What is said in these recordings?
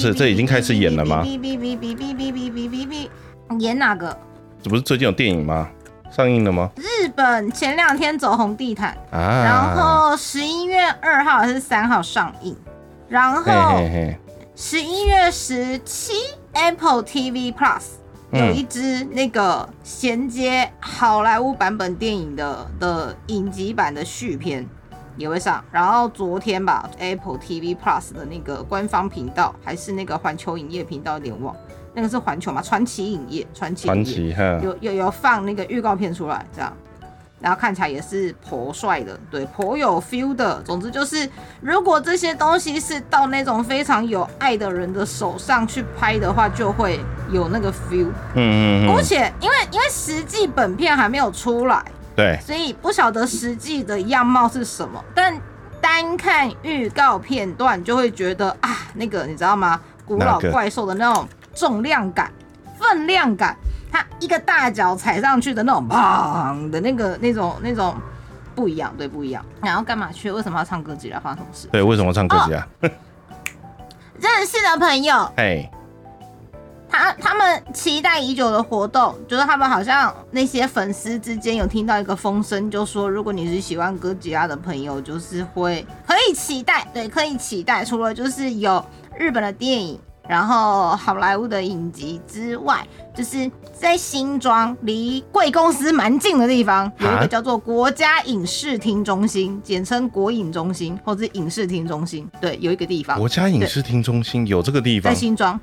不是这已经开始演了吗哔哔哔哔哔哔哔哔哔哔，演哪个？这不是最近有电影吗？上映了吗？日本前两天走红地毯，啊，然后十一月二号还是三号上映，然后十一月十七 Apple TV Plus 嗯有一支那个衔接好莱坞版本电影的的影集版的续片也会上，然后昨天吧 Apple TV Plus 的那个官方频道还是那个环球影业频道，有点忘，那个是环球嘛？传奇影业，传奇影业传奇，有有有放那个预告片出来，这样，然后看起来也是颇帅的，对，颇有 feel 的。总之就是，如果这些东西是到那种非常有爱的人的手上去拍的话，就会有那个 feel。嗯嗯嗯，而且因为因为实际本片还没有出来，对，所以不晓得实际的样貌是什么，但单看预告片段就会觉得啊，那个你知道吗？古老怪兽的那种重量感、分量感，它一个大脚踩上去的那种砰的那个那种那种不一样，对，不一样。然后干嘛去？为什么要唱歌吉拉？发生什么事？对，为什么唱歌曲啊？认识的朋友，哎，他他们期待已久的活动，就是他们好像那些粉丝之间有听到一个风声，就说如果你是喜欢哥吉拉的朋友，就是会可以期待，对，可以期待。除了就是有日本的电影，然后好莱坞的影集之外，就是在新庄离贵公司蛮近的地方，有一啊个叫做国家影视厅中心，简称国影中心或者是影视厅中心，对，有一个地方。国家影视厅中心有这个地方在，新庄。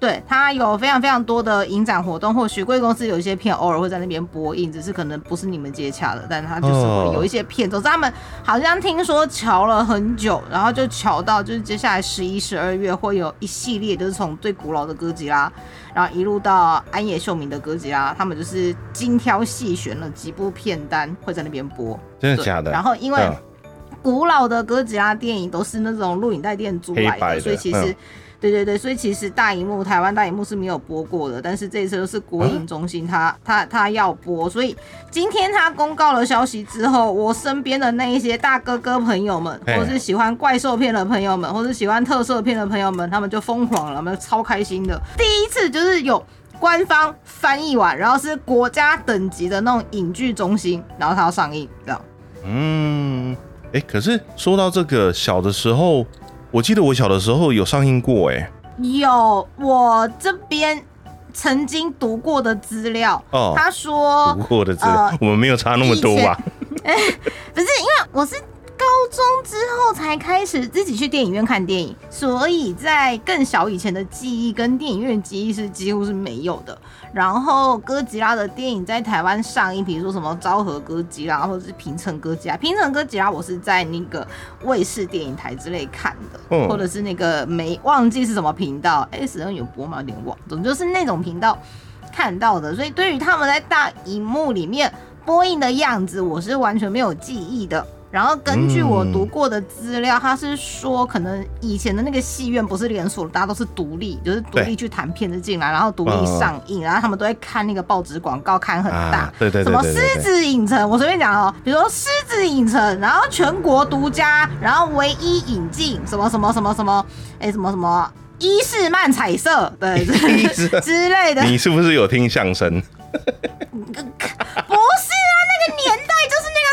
对，它有非常非常多的影展活动，或许贵公司有一些片偶尔会在那边播映，只是可能不是你们接洽的，但它就是会有一些片。总之，他们好像听说瞧了很久，然后就瞧到就是接下来十一、十二月会有一系列，就是从最古老的哥吉拉，然后一路到安野秀明的哥吉拉，他们就是精挑细选了几部片单会在那边播。真的假的？然后因为嗯古老的哥吉拉电影都是那种录影带店租来的所以其实。嗯对对对，所以其实大荧幕台湾大荧幕是没有播过的，但是这一次就是国营中心他他他要播，所以今天他公告了消息之后，我身边的那一些大哥哥朋友们，嘿或是喜欢怪兽片的朋友们，或是喜欢特色片的朋友们，他们就疯狂了，他们超开心的。第一次就是有官方翻译完，然后是国家等级的那种影剧中心，然后它要上映，这样。嗯，哎，可是说到这个，小的时候，我记得我小的时候有上映过，哎，有我这边曾经读过的资料，哦。他说读过的资料呃，我们没有差那么多吧？不是因为我是高中之后才开始自己去电影院看电影，所以在更小以前的记忆跟电影院记忆是几乎是没有的。然后哥吉拉的电影在台湾上映，比如说什么昭和哥吉拉或者是平成哥吉拉，平成哥吉拉我是在那个卫视电影台之类看的，或者是那个没忘记是什么频道，S N 有播吗？有点忘，总之就是那种频道看到的，所以对于他们在大荧幕里面播映的样子，我是完全没有记忆的。然后根据我读过的资料，他是说，可能以前的那个戏院不是连锁的，大家都是独立，就是独立去谈片子进来，然后独立上映，然后他们都会看那个报纸广告，看很大。啊，对对对什么狮子影城，我随便讲哦，比如说狮子影城，然后全国独家，然后唯一引进什么什么什么什么，哎，什么什么伊士曼彩色，对 之类的，你是不是有听相声？不是啊，那个年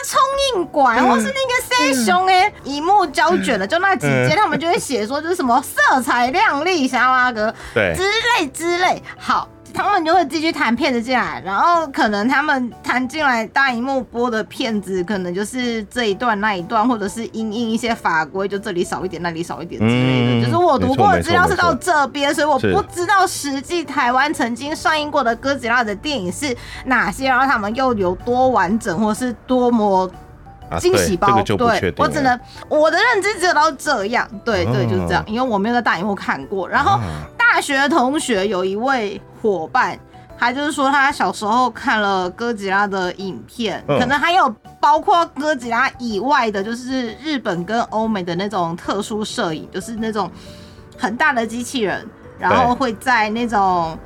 冲印馆，或是那个 C 熊哎，荧幕胶卷的，就那几间，嗯。他们就会写说就是什么色彩亮丽，小阿哥对。之类之类。好，他们就会继续弹片子进来，然后可能他们弹进来大荧幕播的片子，可能就是这一段那一段，或者是因应一些法规，就这里少一点，那里少一点之类的。嗯就是我读过的资料是到这边，所以我不知道实际台湾曾经上映过的哥吉拉的电影是哪些，然后他们又有多完整，或是多么啊，惊喜包。对。我只能我的认知只有到这样。对对，哦就是这样，因为我没有在大荧幕看过。然后啊大学同学有一位伙伴。他就是说，他小时候看了哥吉拉的影片，嗯可能还有包括哥吉拉以外的，就是日本跟欧美的那种特殊摄影，就是那种很大的机器人，然后会在那种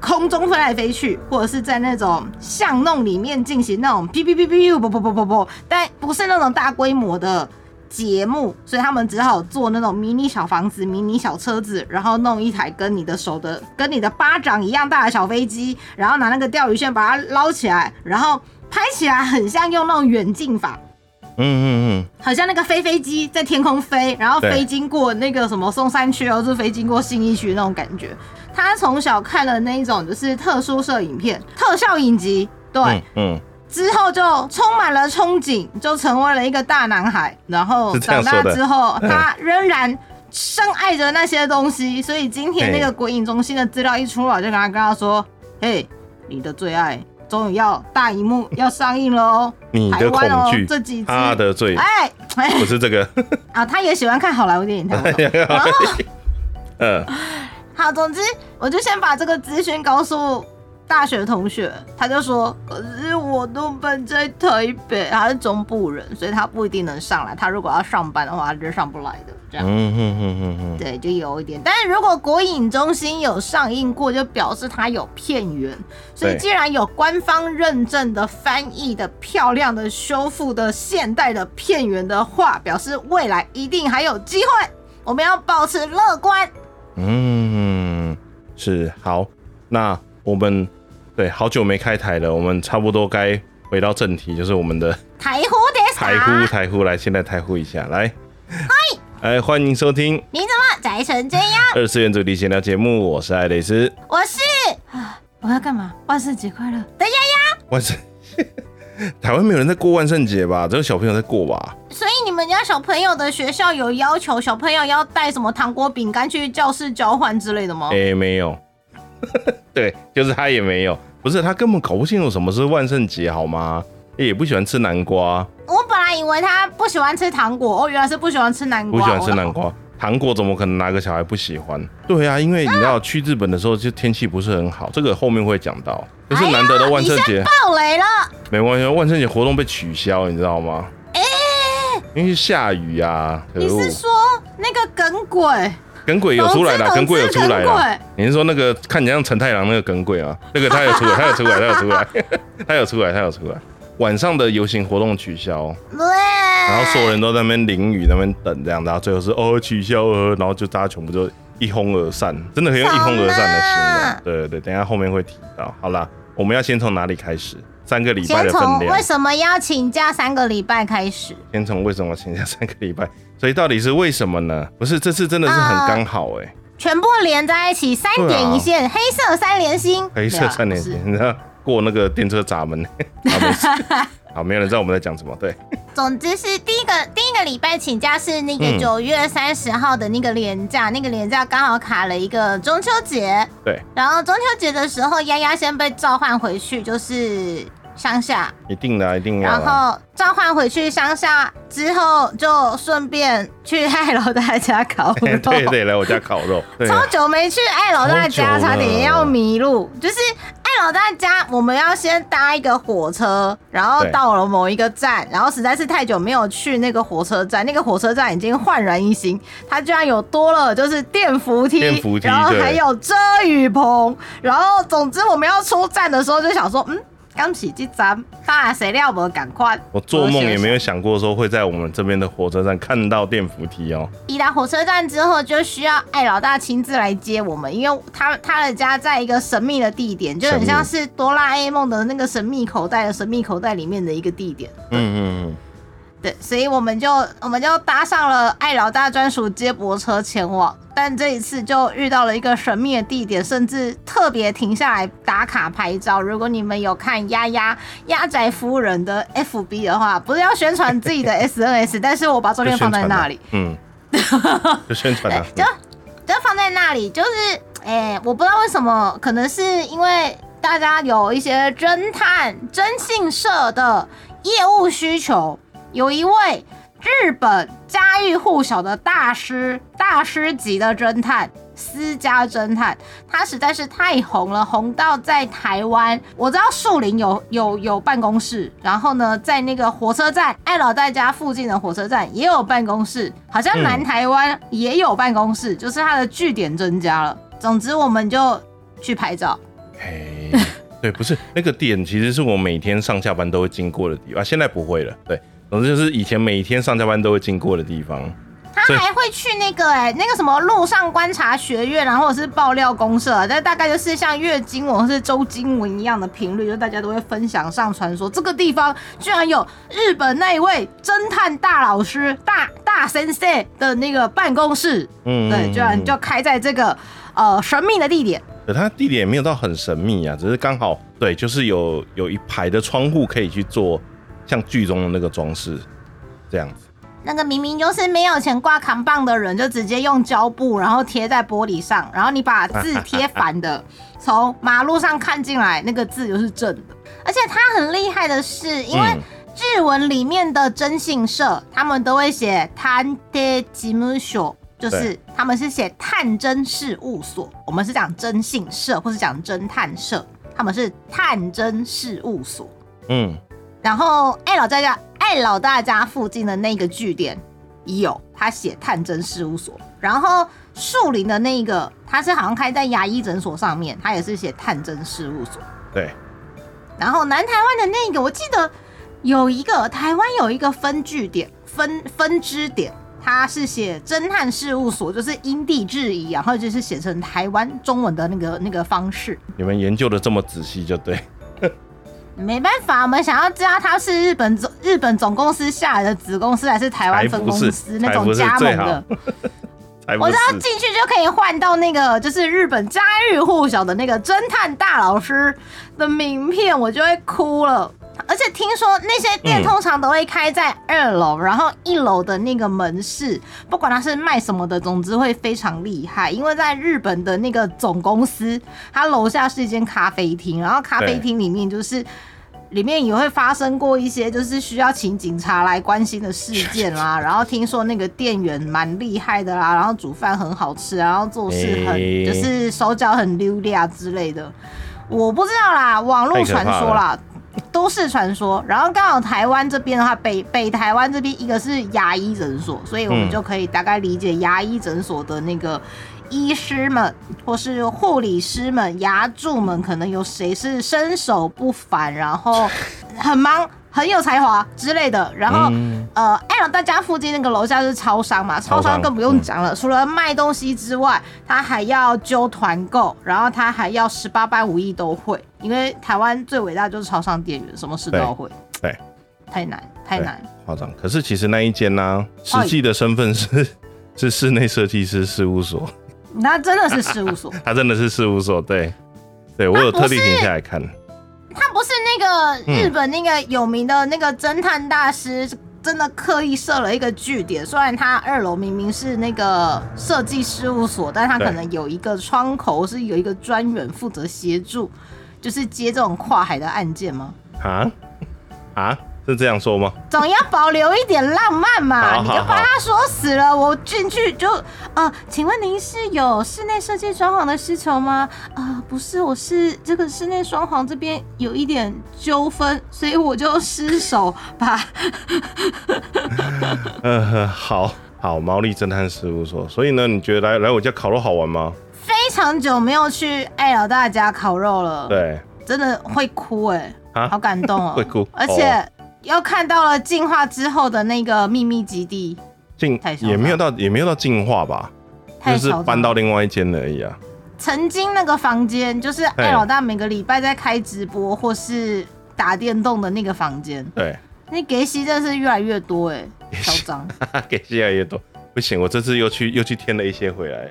空中飞来飞去，或者是在那种巷弄里面进行那种哔哔哔哔不不不不不，但不是那种大规模的节目，所以他们只好做那种迷你小房子、迷你小车子，然后弄一台跟你的手的、跟你的巴掌一样大的小飞机，然后拿那个钓鱼线把它捞起来，然后拍起来很像用那种远近法。嗯嗯嗯，好像那个飞飞机在天空飞，然后飞经过那个什么松山区，或是飞经过信义区那种感觉。他从小看了那一种就是特殊摄影片、特效影集，对，嗯，之后就充满了憧憬，就成为了一个大男孩。然后 长大之后，他仍然深爱着那些东西。所以今天那个鬼影中心的资料一出来，就跟他跟他说：“嘿，你的最爱。”终于要大荧幕要上映了哦！你的恐惧，这几他的罪，哎，不是这个 啊，他也喜欢看好莱坞电影，他嗯，好，总之我就先把这个资讯告诉。大学同学，他就说：“可是我都本在台北，他是中部人，所以他不一定能上来。他如果要上班的话，他就上不来的。这样，嗯哼哼哼哼对，就有一点。但是如果国影中心有上映过，就表示它有片源。所以既然有官方认证的翻译的漂亮的修复的现代的片源的话，表示未来一定还有机会。我们要保持乐观。嗯，是好。那我们。对，好久没开台了，我们差不多该回到正题，就是我们的台呼的台呼台呼，来，现在台呼一下，来，嗨，哎，欢迎收听，你怎么宅成这样？二次元主题闲聊节目，我是爱蕾丝，我是啊，我要干嘛？万圣节快乐，的丫丫，万圣，台湾没有人在过万圣节吧？只有小朋友在过吧？所以你们家小朋友的学校有要求小朋友要带什么糖果、饼干去教室交换之类的吗？哎，没有，对，就是他也没有。不是他根本搞不清楚什么是万圣节，好吗？也不喜欢吃南瓜。我本来以为他不喜欢吃糖果，哦，原来是不喜欢吃南瓜。不喜欢吃南瓜，糖果怎么可能哪个小孩不喜欢？对啊，因为你知道去日本的时候就天气不是很好，这个后面会讲到。这是难得的万圣节。爆雷了。没关系，万圣节活动被取消，你知道吗？哎，因为下雨啊。你是说那个梗鬼？耿鬼有出来了，耿鬼有出来了。你是说那个看起来像陈太郎那个耿鬼啊？那个他有出来，他有出来，他有出来，他有出来，他有出来。晚上的游行活动取消，然后所有人都在那边淋雨，那边等这样，然后最后是哦取消哦，然后就大家全部就一哄而散，真的可以用一哄而散的形容。对对对，等下后面会提到。好啦，我们要先从哪里开始？三个礼拜的分量。为什么要请假三个礼拜开始？先从为什么请假三个礼拜？所以到底是为什么呢？不是这次真的是很刚好哎，全部连在一起，三点一线，黑色三连星，黑色三连星，你知道过那个电车闸门，好，没有人知道我们在讲什么。对，总之是第一个第一个礼拜请假是那个九月三十号的那个连假，那个连假刚好卡了一个中秋节。对，然后中秋节的时候，丫丫先被召唤回去，就是。乡下一定的，一定要。然后召唤回去乡下之后，就顺便去艾老大家烤肉。对对，来我家烤肉。超久没去艾老大家，差点要迷路。就是艾老大家，我们要先搭一个火车，然后到了某一个站，然后实在是太久没有去那个火车站，那个火车站已经焕然一新，它居然有多了就是电扶梯，然后还有遮雨棚，然后总之我们要出站的时候就想说，嗯。刚起这站，大谁料不赶快？我做梦也没有想过说会在我们这边的火车站看到电扶梯哦。一到火车站之后，就需要艾老大亲自来接我们，因为他他的家在一个神秘的地点，就很像是哆啦 A 梦的那个神秘口袋的神秘口袋里面的一个地点。嗯嗯嗯。对，所以我们就我们就搭上了爱老大专属接驳车前往，但这一次就遇到了一个神秘的地点，甚至特别停下来打卡拍照。如果你们有看丫丫丫宅夫人的 FB 的话，不是要宣传自己的 SNS，但是我把照片放在那里，嗯，就宣传了，就就放在那里，就是哎，我不知道为什么，可能是因为大家有一些侦探征信社的业务需求。有一位日本家喻户晓的大师，大师级的侦探，私家侦探，他实在是太红了，红到在台湾，我知道树林有有有办公室，然后呢，在那个火车站爱老大家附近的火车站也有办公室，好像南台湾也有办公室，就是他的据点增加了。总之，我们就去拍照。嘿，对，不是那个点，其实是我每天上下班都会经过的地方，现在不会了。对。总之就是以前每天上下班都会经过的地方。他还会去那个哎，那个什么路上观察学院，然后是爆料公社，但大概就是像月经文或是周经文一样的频率，就大家都会分享上传说这个地方居然有日本那一位侦探大老师大大先生的那个办公室，嗯，对，居然就开在这个呃神秘的地点。可它地点也没有到很神秘啊，只是刚好对，就是有有一排的窗户可以去做像剧中的那个装饰这样子。那个明明就是没有钱挂扛棒的人，就直接用胶布，然后贴在玻璃上，然后你把字贴反的，从马路上看进来，那个字就是正的。而且他很厉害的是，因为日文里面的征信社，他们都会写探偵事務所，就是他们是写探侦事务所，我们是讲征信社或是讲侦探社，他们是探侦事务所。嗯，然后哎，老在家。爱老大家附近的那个据点有，他写探侦事务所。然后树林的那个，他是好像开在牙医诊所上面，他也是写探侦事务所。对。然后南台湾的那个，我记得有一个台湾有一个分据点分分支点，他是写侦探事务所，就是因地制宜，然后就是写成台湾中文的那个那个方式。你们研究的这么仔细，就对。没办法，我们想要知道它是日本总日本总公司下来的子公司，还是台湾分公司那种加盟的。我知道进去就可以换到那个就是日本家喻户晓的那个侦探大老师的名片，我就会哭了。而且听说那些店通常都会开在二楼，然后一楼的那个门市，不管他是卖什么的，总之会非常厉害。因为在日本的那个总公司，它楼下是一间咖啡厅，然后咖啡厅里面就是里面也会发生过一些就是需要请警察来关心的事件啦。然后听说那个店员蛮厉害的啦，然后煮饭很好吃，然后做事很就是手脚很溜利啊之类的。我不知道啦，网络传说啦。都市传说，然后刚好台湾这边的话，北北台湾这边一个是牙医诊所，所以我们就可以大概理解牙医诊所的那个医师们或是护理师们、牙助们，可能有谁是身手不凡，然后很忙。很有才华之类的，然后呃，爱老大家附近那个楼下是超商嘛，超商更不用讲了，除了卖东西之外，他还要揪团购，然后他还要十八般武艺都会，因为台湾最伟大就是超商店员，什么事都要会。对，太难太难，夸张。可是其实那一间呢，实际的身份是 是室内设计师事务所，那真的是事务所，他真的是事务所，对，对我有特地停下来看。他不是那个日本那个有名的那个侦探大师，真的刻意设了一个据点。虽然他二楼明明是那个设计事务所，但他可能有一个窗口是有一个专员负责协助，就是接这种跨海的案件吗？啊啊！是这样说吗？总要保留一点浪漫嘛，你就把他说死了，我进去就呃，请问您是有室内设计装潢的需求吗？啊，不是，我是这个室内装潢这边有一点纠纷，所以我就失手把。呃，好好，毛利侦探事务所。所以呢，你觉得来来我家烤肉好玩吗？非常久没有去艾老大家烤肉了，对，真的会哭哎，啊好感动哦，会哭，而且。又看到了进化之后的那个秘密基地，进也没有到也没有到进化吧，就是搬到另外一间而已啊。曾经那个房间就是艾老大每个礼拜在开直播或是打电动的那个房间。对，那给息真的是越来越多哎，嚣张，给息越来越多，不行，我这次又去又去添了一些回来。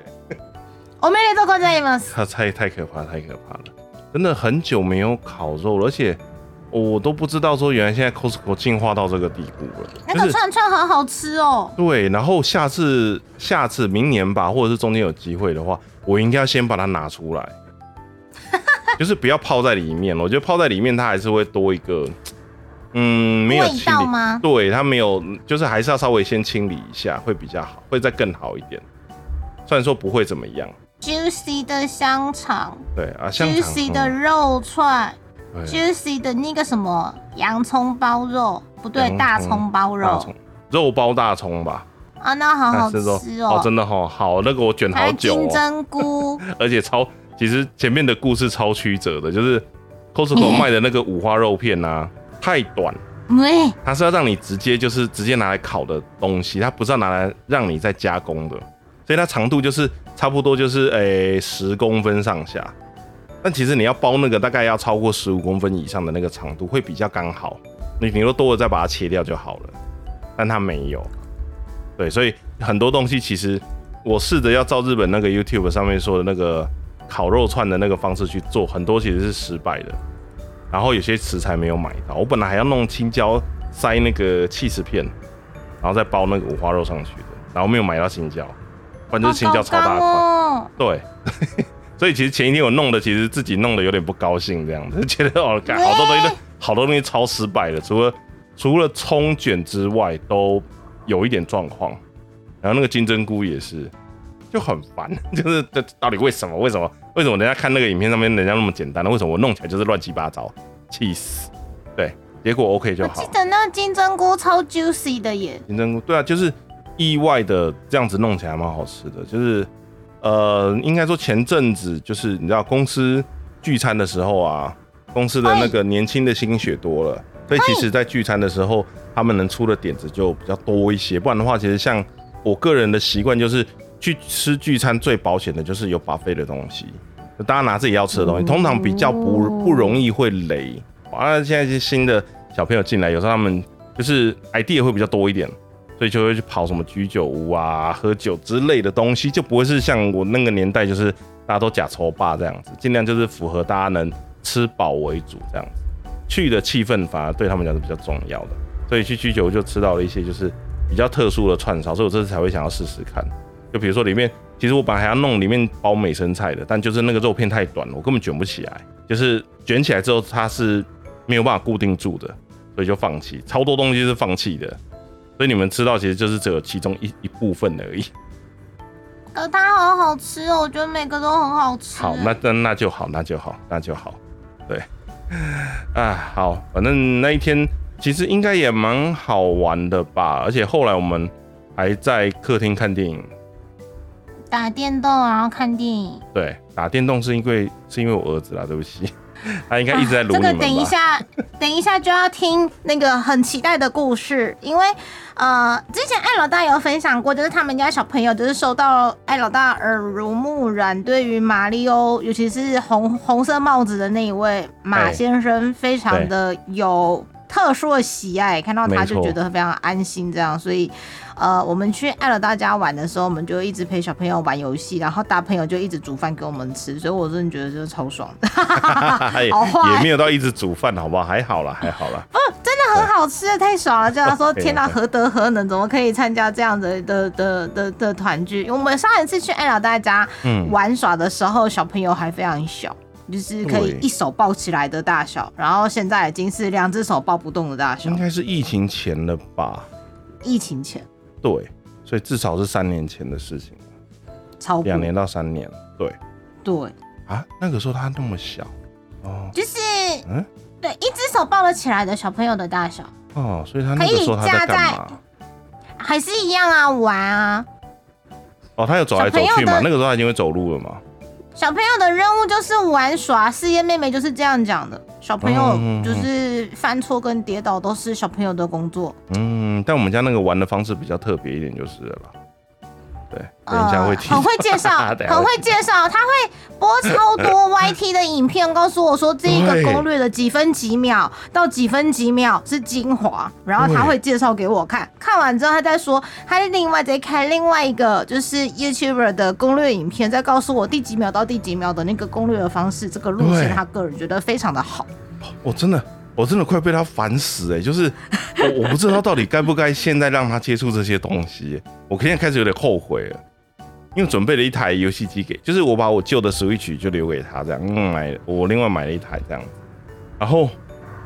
我没得做过在吗？他 太太可怕，太可怕了，真的很久没有烤肉了，而且。我都不知道说原来现在 Costco 进化到这个地步了。那个串串很好吃哦。对，然后下次下次明年吧，或者是中间有机会的话，我应该要先把它拿出来，就是不要泡在里面。我觉得泡在里面它还是会多一个，嗯，没有味道吗？对，它没有，就是还是要稍微先清理一下会比较好，会再更好一点。虽然说不会怎么样。Juicy 的香肠。对啊，Juicy 的肉串。Juicy 的那个什么洋葱包肉，不对，大葱包肉，肉包大葱吧？啊，那好好吃哦，真的好好，那个我卷好久，金针菇，而且超，其实前面的故事超曲折的，就是 Costco 卖的那个五花肉片啊，太短，喂，它是要让你直接就是直接拿来烤的东西，它不是要拿来让你再加工的，所以它长度就是差不多就是诶十公分上下。但其实你要包那个大概要超过十五公分以上的那个长度会比较刚好，你顶多多了再把它切掉就好了。但它没有，对，所以很多东西其实我试着要照日本那个 YouTube 上面说的那个烤肉串的那个方式去做，很多其实是失败的。然后有些食材没有买到，我本来还要弄青椒塞那个气死片，然后再包那个五花肉上去的，然后没有买到青椒，反正就是青椒超大块，对。所以其实前一天我弄的，其实自己弄的有点不高兴，这样子 觉得哦，好多东西都，好多东西超失败的，除了除了葱卷之外，都有一点状况。然后那个金针菇也是，就很烦，就是这到底为什么？为什么？为什么人家看那个影片上面人家那么简单呢？为什么我弄起来就是乱七八糟？气死！对，结果 OK 就好。记得那个金针菇超 juicy 的耶。金针菇，对啊，就是意外的这样子弄起来蛮好吃的，就是。呃，应该说前阵子就是你知道公司聚餐的时候啊，公司的那个年轻的心血多了，所以其实，在聚餐的时候，他们能出的点子就比较多一些。不然的话，其实像我个人的习惯，就是去吃聚餐最保险的就是有 buffet 的东西，大家拿自己要吃的东西，通常比较不不容易会雷。完了，现在一些新的小朋友进来，有时候他们就是 idea 会比较多一点。所以就会去跑什么居酒屋啊、喝酒之类的东西，就不会是像我那个年代，就是大家都假抽霸这样子，尽量就是符合大家能吃饱为主这样子。去的气氛反而对他们讲是比较重要的，所以去居酒屋就吃到了一些就是比较特殊的串烧，所以我这次才会想要试试看。就比如说里面，其实我本来还要弄里面包美生菜的，但就是那个肉片太短了，我根本卷不起来，就是卷起来之后它是没有办法固定住的，所以就放弃。超多东西是放弃的。所以你们吃到其实就是只有其中一一部分而已。呃，它好好吃哦，我觉得每个都很好吃。好，那那那就好，那就好，那就好。对，啊，好，反正那一天其实应该也蛮好玩的吧。而且后来我们还在客厅看电影，打电动，然后看电影。对，打电动是因为是因为我儿子啦，对不起。他应该一直在录这个等一下，等一下就要听那个很期待的故事，因为呃，之前艾老大有分享过，就是他们家小朋友就是受到艾老大耳濡目染，对于马里欧，尤其是红红色帽子的那一位马先生，非常的有特殊的喜爱，看到他就觉得非常安心，这样，所以。呃，我们去爱了大家玩的时候，我们就一直陪小朋友玩游戏，然后大朋友就一直煮饭给我们吃，所以我真的觉得就是超爽的。也没有到一直煮饭，好不好？还好了，还好了。不，真的很好吃，太爽了！就他说，天哪，何德何能，怎么可以参加这样的的的的的团聚？我们上一次去爱了大家玩耍的时候，小朋友还非常小，就是可以一手抱起来的大小，然后现在已经是两只手抱不动的大小。应该是疫情前了吧？疫情前。对，所以至少是三年前的事情。了，超两年到三年，对，对。啊，那个时候他那么小，哦，就是嗯，对，一只手抱了起来的小朋友的大小，哦，所以他那个时候他在干嘛？还是一样啊，玩啊，哦，他有走来走去嘛？那个时候他已经会走路了嘛？小朋友的任务就是玩耍，四叶妹妹就是这样讲的。小朋友就是犯错跟跌倒都是小朋友的工作。嗯，但我们家那个玩的方式比较特别一点，就是了。对，等一下会提。很会介绍，很会介绍，他会播超多 YT 的影片，告诉我说这一个攻略的几分几秒到几分几秒是精华，然后他会介绍给我看，看完之后他再说，他另外再开另外一个就是 YouTuber 的攻略影片，再告诉我第几秒到第几秒的那个攻略的方式，这个路线他个人觉得非常的好。我真的。我真的快被他烦死哎！就是我我不知道到底该不该现在让他接触这些东西，我现在开始有点后悔了，因为准备了一台游戏机给，就是我把我旧的 Switch 就留给他这样，嗯，买我另外买了一台这样，然后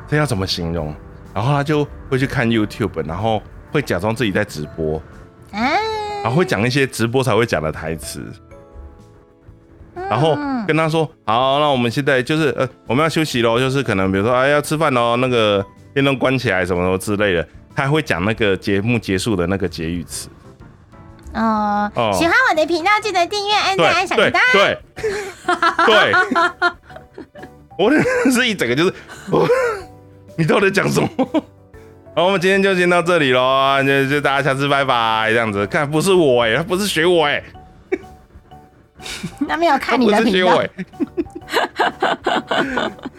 这要怎么形容？然后他就会去看 YouTube，然后会假装自己在直播，然后会讲一些直播才会讲的台词。然后跟他说：“好，那我们现在就是呃，我们要休息喽，就是可能比如说哎要吃饭喽，那个电灯关起来什么什么之类的。”他还会讲那个节目结束的那个结语词。哦，喜欢我的频道记得订阅、按赞、小铃铛。对，对，我是一整个就是，你到底讲什么？好，我们今天就先到这里喽，就就大家下次拜拜，这样子。看，不是我哎，他不是学我哎，那没有看你的频道，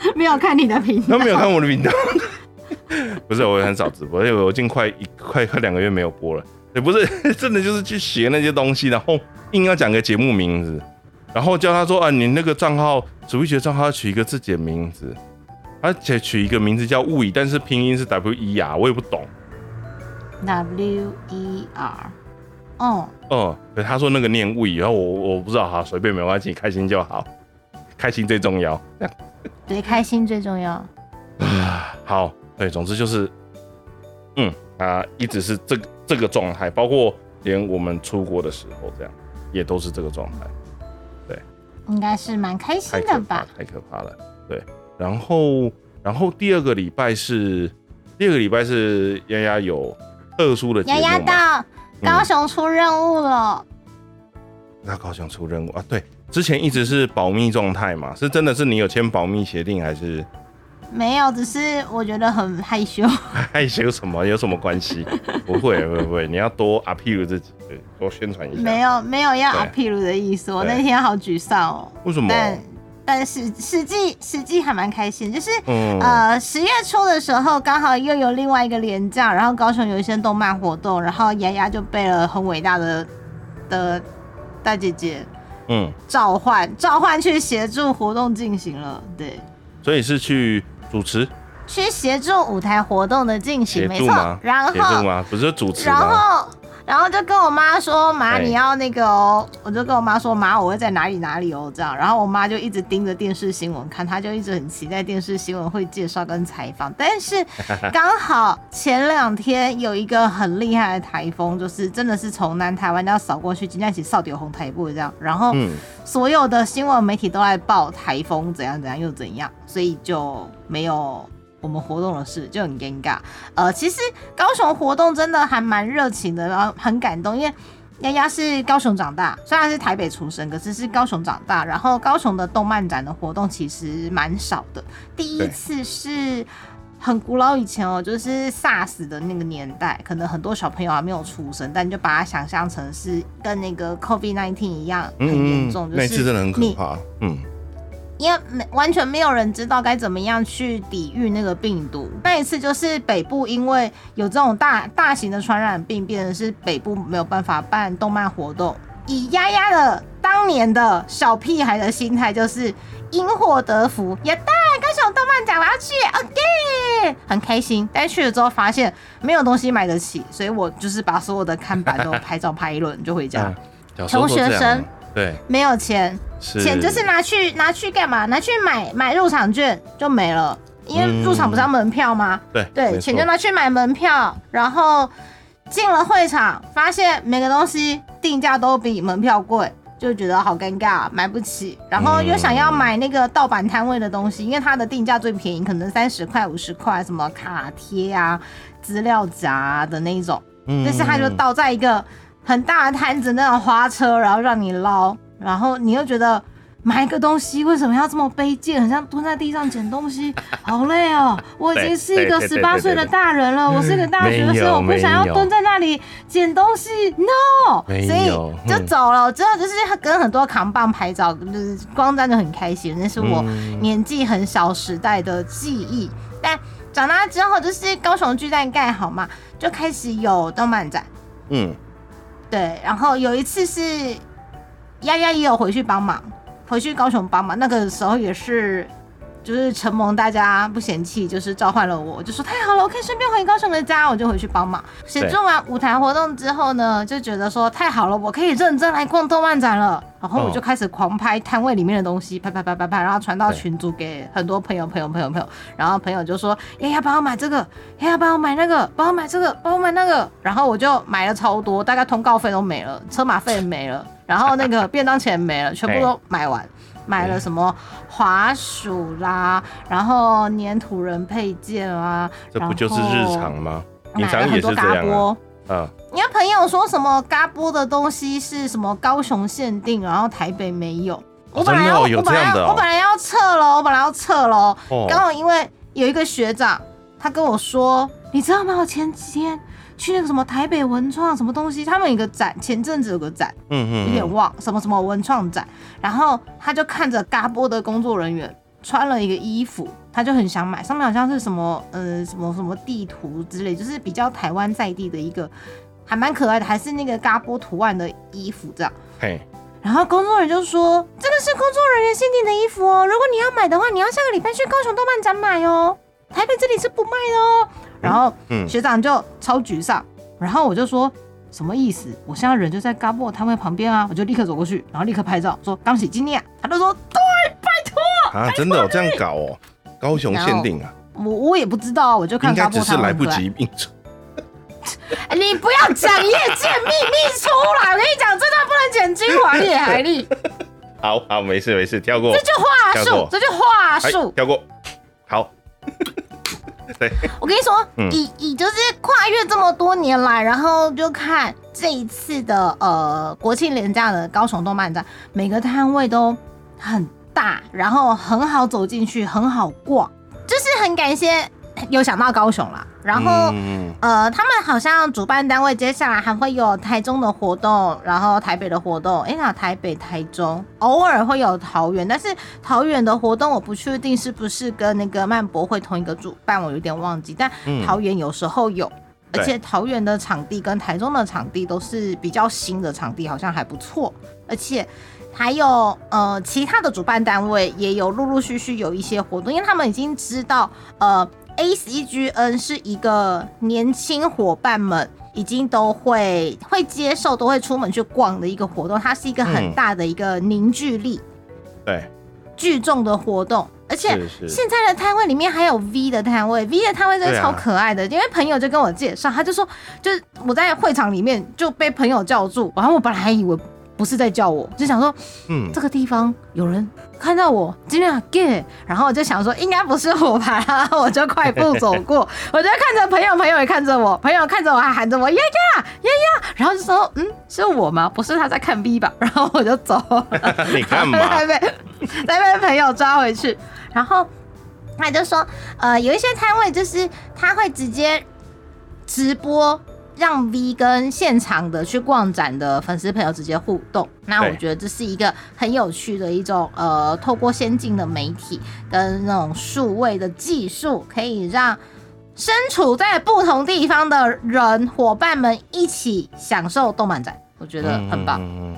没有看你的频道，他没有看我的频道。不是，我很少直播，因为我已经快一快快两个月没有播了。也不是真的，就是去学那些东西，然后硬要讲个节目名字，然后叫他说啊，你那个账号主力学账号要取一个自己的名字，而且取一个名字叫物语，但是拼音是 W E R，我也不懂。W E R，哦，哦，对，他说那个念物语，然后我我不知道哈，随便没关系，开心就好，开心最重要。对，开心最重要。啊，好。对，总之就是，嗯啊，一直是这个这个状态，包括连我们出国的时候，这样也都是这个状态。对，应该是蛮开心的吧？太可怕了。对，然后然后第二个礼拜是第二个礼拜是丫丫有特殊的丫丫到高雄出任务了。那高雄出任务啊？对，之前一直是保密状态嘛？是真的是你有签保密协定还是？没有，只是我觉得很害羞。害羞什么？有什么关系？不会，不会，不会。你要多 appeal 自己，多宣传一下。没有，没有要 appeal 的意思。我那天好沮丧哦。为什么？但但实实际实际还蛮开心，就是呃十月初的时候，刚好又有另外一个连假，然后高雄有一些动漫活动，然后丫丫就被了很伟大的的大姐姐嗯召唤召唤去协助活动进行了，对。所以是去。主持，去协助舞台活动的进行，没错。然后吗？不是主持然后，然后就跟我妈说：“妈，你要那个哦。”我就跟我妈说：“妈，我会在哪里哪里哦。”这样，然后我妈就一直盯着电视新闻看，她就一直很期待电视新闻会介绍跟采访。但是 刚好前两天有一个很厉害的台风，就是真的是从南台湾要扫过去，今天起扫掉红台布这样。然后所有的新闻媒体都在报台风怎样怎样又怎样。所以就没有我们活动的事，就很尴尬。呃，其实高雄活动真的还蛮热情的，然后很感动，因为丫丫是高雄长大，虽然是台北出生，可是是高雄长大。然后高雄的动漫展的活动其实蛮少的，第一次是很古老以前哦，就是 SARS 的那个年代，可能很多小朋友还没有出生，但你就把它想象成是跟那个 COVID-19 一样很严重，就是那次真的很可怕，嗯。因为没完全没有人知道该怎么样去抵御那个病毒。那一次就是北部因为有这种大大型的传染病，变成是北部没有办法办动漫活动。以丫丫的当年的小屁孩的心态，就是因祸得福，也带高雄动漫展我要去，OK，很开心。但去了之后发现没有东西买得起，所以我就是把所有的看板都拍照拍一轮就回家。穷学生。对，没有钱，钱就是拿去拿去干嘛？拿去买买入场券就没了，因为入场不是要门票吗？对对，钱就拿去买门票，然后进了会场，发现每个东西定价都比门票贵，就觉得好尴尬，买不起。然后又想要买那个盗版摊位的东西，因为它的定价最便宜，可能三十块、五十块，什么卡贴啊、资料夹的那种，但是它就倒在一个。很大的摊子那种花车，然后让你捞，然后你又觉得买个东西为什么要这么卑贱？很像蹲在地上捡东西，好累哦！我已经是一个十八岁的大人了，我是一个大学生，我不想要蹲在那里捡东西，no！所以就走了。之后就是跟很多扛棒拍照，就是光站就很开心，那是我年纪很小时代的记忆。但长大之后，就是高雄巨蛋盖好嘛，就开始有动漫展，嗯。对，然后有一次是丫丫也有回去帮忙，回去高雄帮忙，那个时候也是。就是承蒙大家不嫌弃，就是召唤了我，就说太好了，我可以顺便回高雄的家，我就回去帮忙。协助完舞台活动之后呢，就觉得说太好了，我可以认真来逛动漫展了。然后我就开始狂拍摊位里面的东西，拍拍拍拍拍，然后传到群组给很多朋友朋友朋友朋友。然后朋友就说：“哎呀帮我买这个，哎呀帮我买那个，帮我买这个，帮我买那个。”然后我就买了超多，大概通告费都没了，车马费没了，然后那个便当钱没了，全部都买完。买了什么滑鼠啦，然后粘土人配件啊，这不就是日常吗？买了很多嘎波，嗯，你的朋友说什么嘎波的东西是什么高雄限定，然后台北没有。我本来要，我本来要，我本来要撤了，我本来要撤了，刚好因为有一个学长。他跟我说，你知道吗？我前几天去那个什么台北文创什么东西，他们有个展，前阵子有个展，嗯嗯，有点忘什么什么文创展，然后他就看着嘎波的工作人员穿了一个衣服，他就很想买，上面好像是什么呃什么什么地图之类，就是比较台湾在地的一个，还蛮可爱的，还是那个嘎波图案的衣服这样。嘿，然后工作人员就说：“这个是工作人员限定的衣服哦，如果你要买的话，你要下个礼拜去高雄动漫展买哦，台北这里是不卖的哦。”然后嗯学长就超沮丧，然后我就说。什么意思？我现在人就在嘎布摊位旁边啊，我就立刻走过去，然后立刻拍照，说刚喜今天啊，他就说对，拜托，啊，真的有这样搞哦？高雄限定啊，我我也不知道啊，我就看应该嘎波只是来不及印出。哎 你不要讲业界秘密出来，我跟你讲，这段不能剪精华，你也海力，好好，没事没事，跳过这。就话术这就话哎术。跳过。好，对，我跟你说，嗯。以以就是跨越这么多年来，然后就看这一次的呃国庆连假的高雄动漫展，每个摊位都很大，然后很好走进去，很好逛，就是很感谢有想到高雄啦。然后、嗯呃，他们好像主办单位接下来还会有台中的活动，然后台北的活动，哎，那台北、台中偶尔会有桃园，但是桃园的活动我不确定是不是跟那个漫博会同一个主办，我有点忘记。但嗯桃园有时候有，对而且桃园的场地跟台中的场地都是比较新的场地，好像还不错，而且。还有呃，其他的主办单位也有陆陆续续有一些活动，因为他们已经知道呃 ACGN 是一个年轻伙伴们已经都会会接受、都会出门去逛的一个活动，它是一个很嗯大的一个凝聚力、对，聚众的活动，而且现在的摊位里面还有 V 的摊位，V 的摊位真的超可爱的，因为朋友就跟我介绍，他就说，就是我在会场里面就被朋友叫住，然后我本来还以为不是在叫我，就想说嗯。这，个地方有人看到我，今天 gay，然后我就想说应该不是我吧，然后我就快步走过，我就看着朋友，朋友也看着我，朋友看着我还喊着我呀呀呀呀，然后就说嗯是我吗？不是他在看 V 吧？然后我就走了。你干嘛？再被再被朋友抓回去，然后他就说，呃，有一些摊位就是他会直接直播。让 V 跟现场的去逛展的粉丝朋友直接互动，那我觉得这是一个很有趣的一种呃，透过先进的媒体跟那种数位的技术，可以让身处在不同地方的人伙伴们一起享受动漫展，我觉得很棒。嗯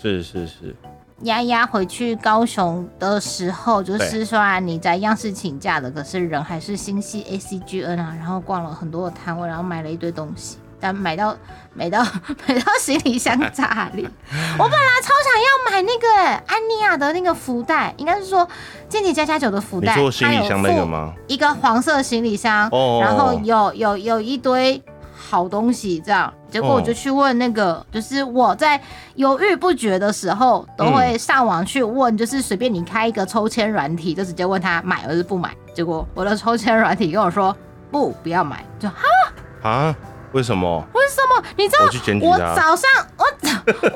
是是是，丫丫回去高雄的时候，就是虽然你在央视请假的，可是人还是心系 ACGN 啊，然后逛了很多的摊位，然后买了一堆东西，但买到买到 买到行李箱炸裂。我本来超想要买那个、欸、安妮亚的那个福袋，应该是说间谍加加酒的福袋，你说行李箱那个吗？一个黄色行李箱，哦然后有有有一堆好东西这样。结果我就哦去问那个，就是我在犹豫不决的时候，都会上网去问，就是随便你开一个抽签软体，就直接问他买还是不买。结果我的抽签软体跟我说不，不要买，就哈，啊？为什么？为什么？你知道我去检举他。我早上我早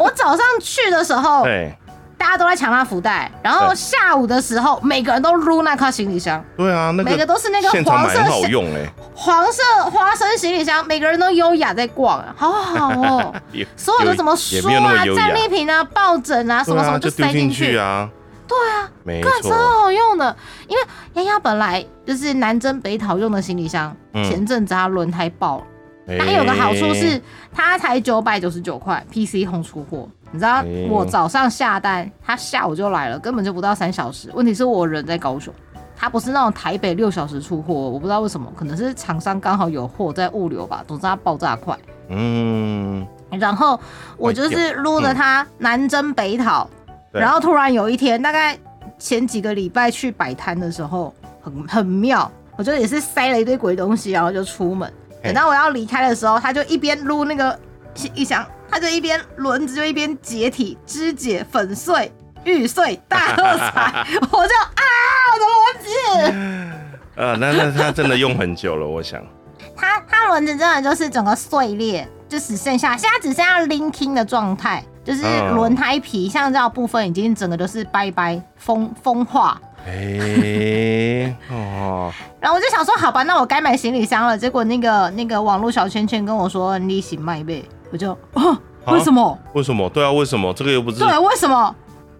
我早上去的时候，对大家都在抢那福袋，然后对下午的时候，每个人都撸那颗行李箱，对啊，那每个都是那个现场黄色买很好用哎，黄色花生行李箱，每个人都优雅在逛，好好哦。也所有的什么书没有那啊、么优雅战利品啊、抱枕啊，什么什么就丢塞进进去。啊。对啊，没看超错，好用的。因为丫丫本来就是南征北讨用的行李箱，嗯前阵子它轮胎爆了。哎它有个好处是，它才九百九十九块，PC 红出货。你知道哎我早上下单，它下午就来了，根本就不到三小时。问题是我人在高雄，它不是那种台北六小时出货，我不知道为什么，可能是厂商刚好有货在物流吧。总之它爆炸快。嗯，然后我就是撸着它南征北讨，对然后突然有一天，大概前几个礼拜去摆摊的时候，很很妙，我觉得也是塞了一堆鬼东西，然后就出门。嘿等到我要离开的时候，他就一边撸那个一箱，他就一边轮子就一边解体、肢解、粉碎、玉碎、大喝彩，我就啊，我的轮子！呃，那那他真的用很久了，我想。它它轮子真的就是整个碎裂，就只剩下现在只剩下 linking 的状态，就是嗯轮胎皮像这样部分已经整个都是掰掰风风化，哎，哦，然后我就想说，好吧，那我该买行李箱了。结果那个那个网络小圈圈跟我说你行卖呗，我就哦，为什么？为什么？对啊，为什么？这个又不是对，为什么？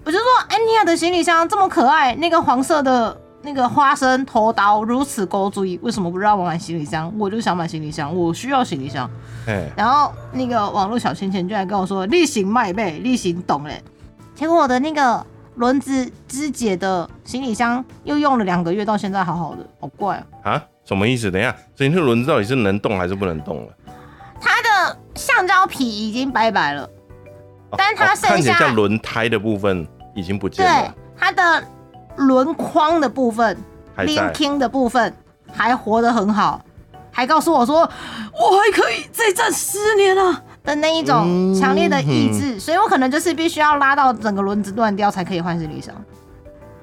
我就说安妮亚的行李箱这么可爱，那个黄色的那个花生头刀如此勾注意，为什么不让我买行李箱？我就想买行李箱，我需要行李箱。哎，然后那个网络小圈圈就来跟我说例行卖呗，例行懂嘞。结果我的那个轮子肢解的行李箱又用了两个月，到现在好好的，好怪啊！啊，什么意思？等一下，所以那个轮子到底是能动还是不能动了？它的橡胶皮已经拜拜了，但它剩下、来像轮胎的部分已经不见了对了，它的轮框的部分、linking 的部分还活得很好，还告诉我说我还可以再战十年啊的那一种嗯强烈的意志，所以我可能就是必须要拉到整个轮子断掉才可以换行李箱。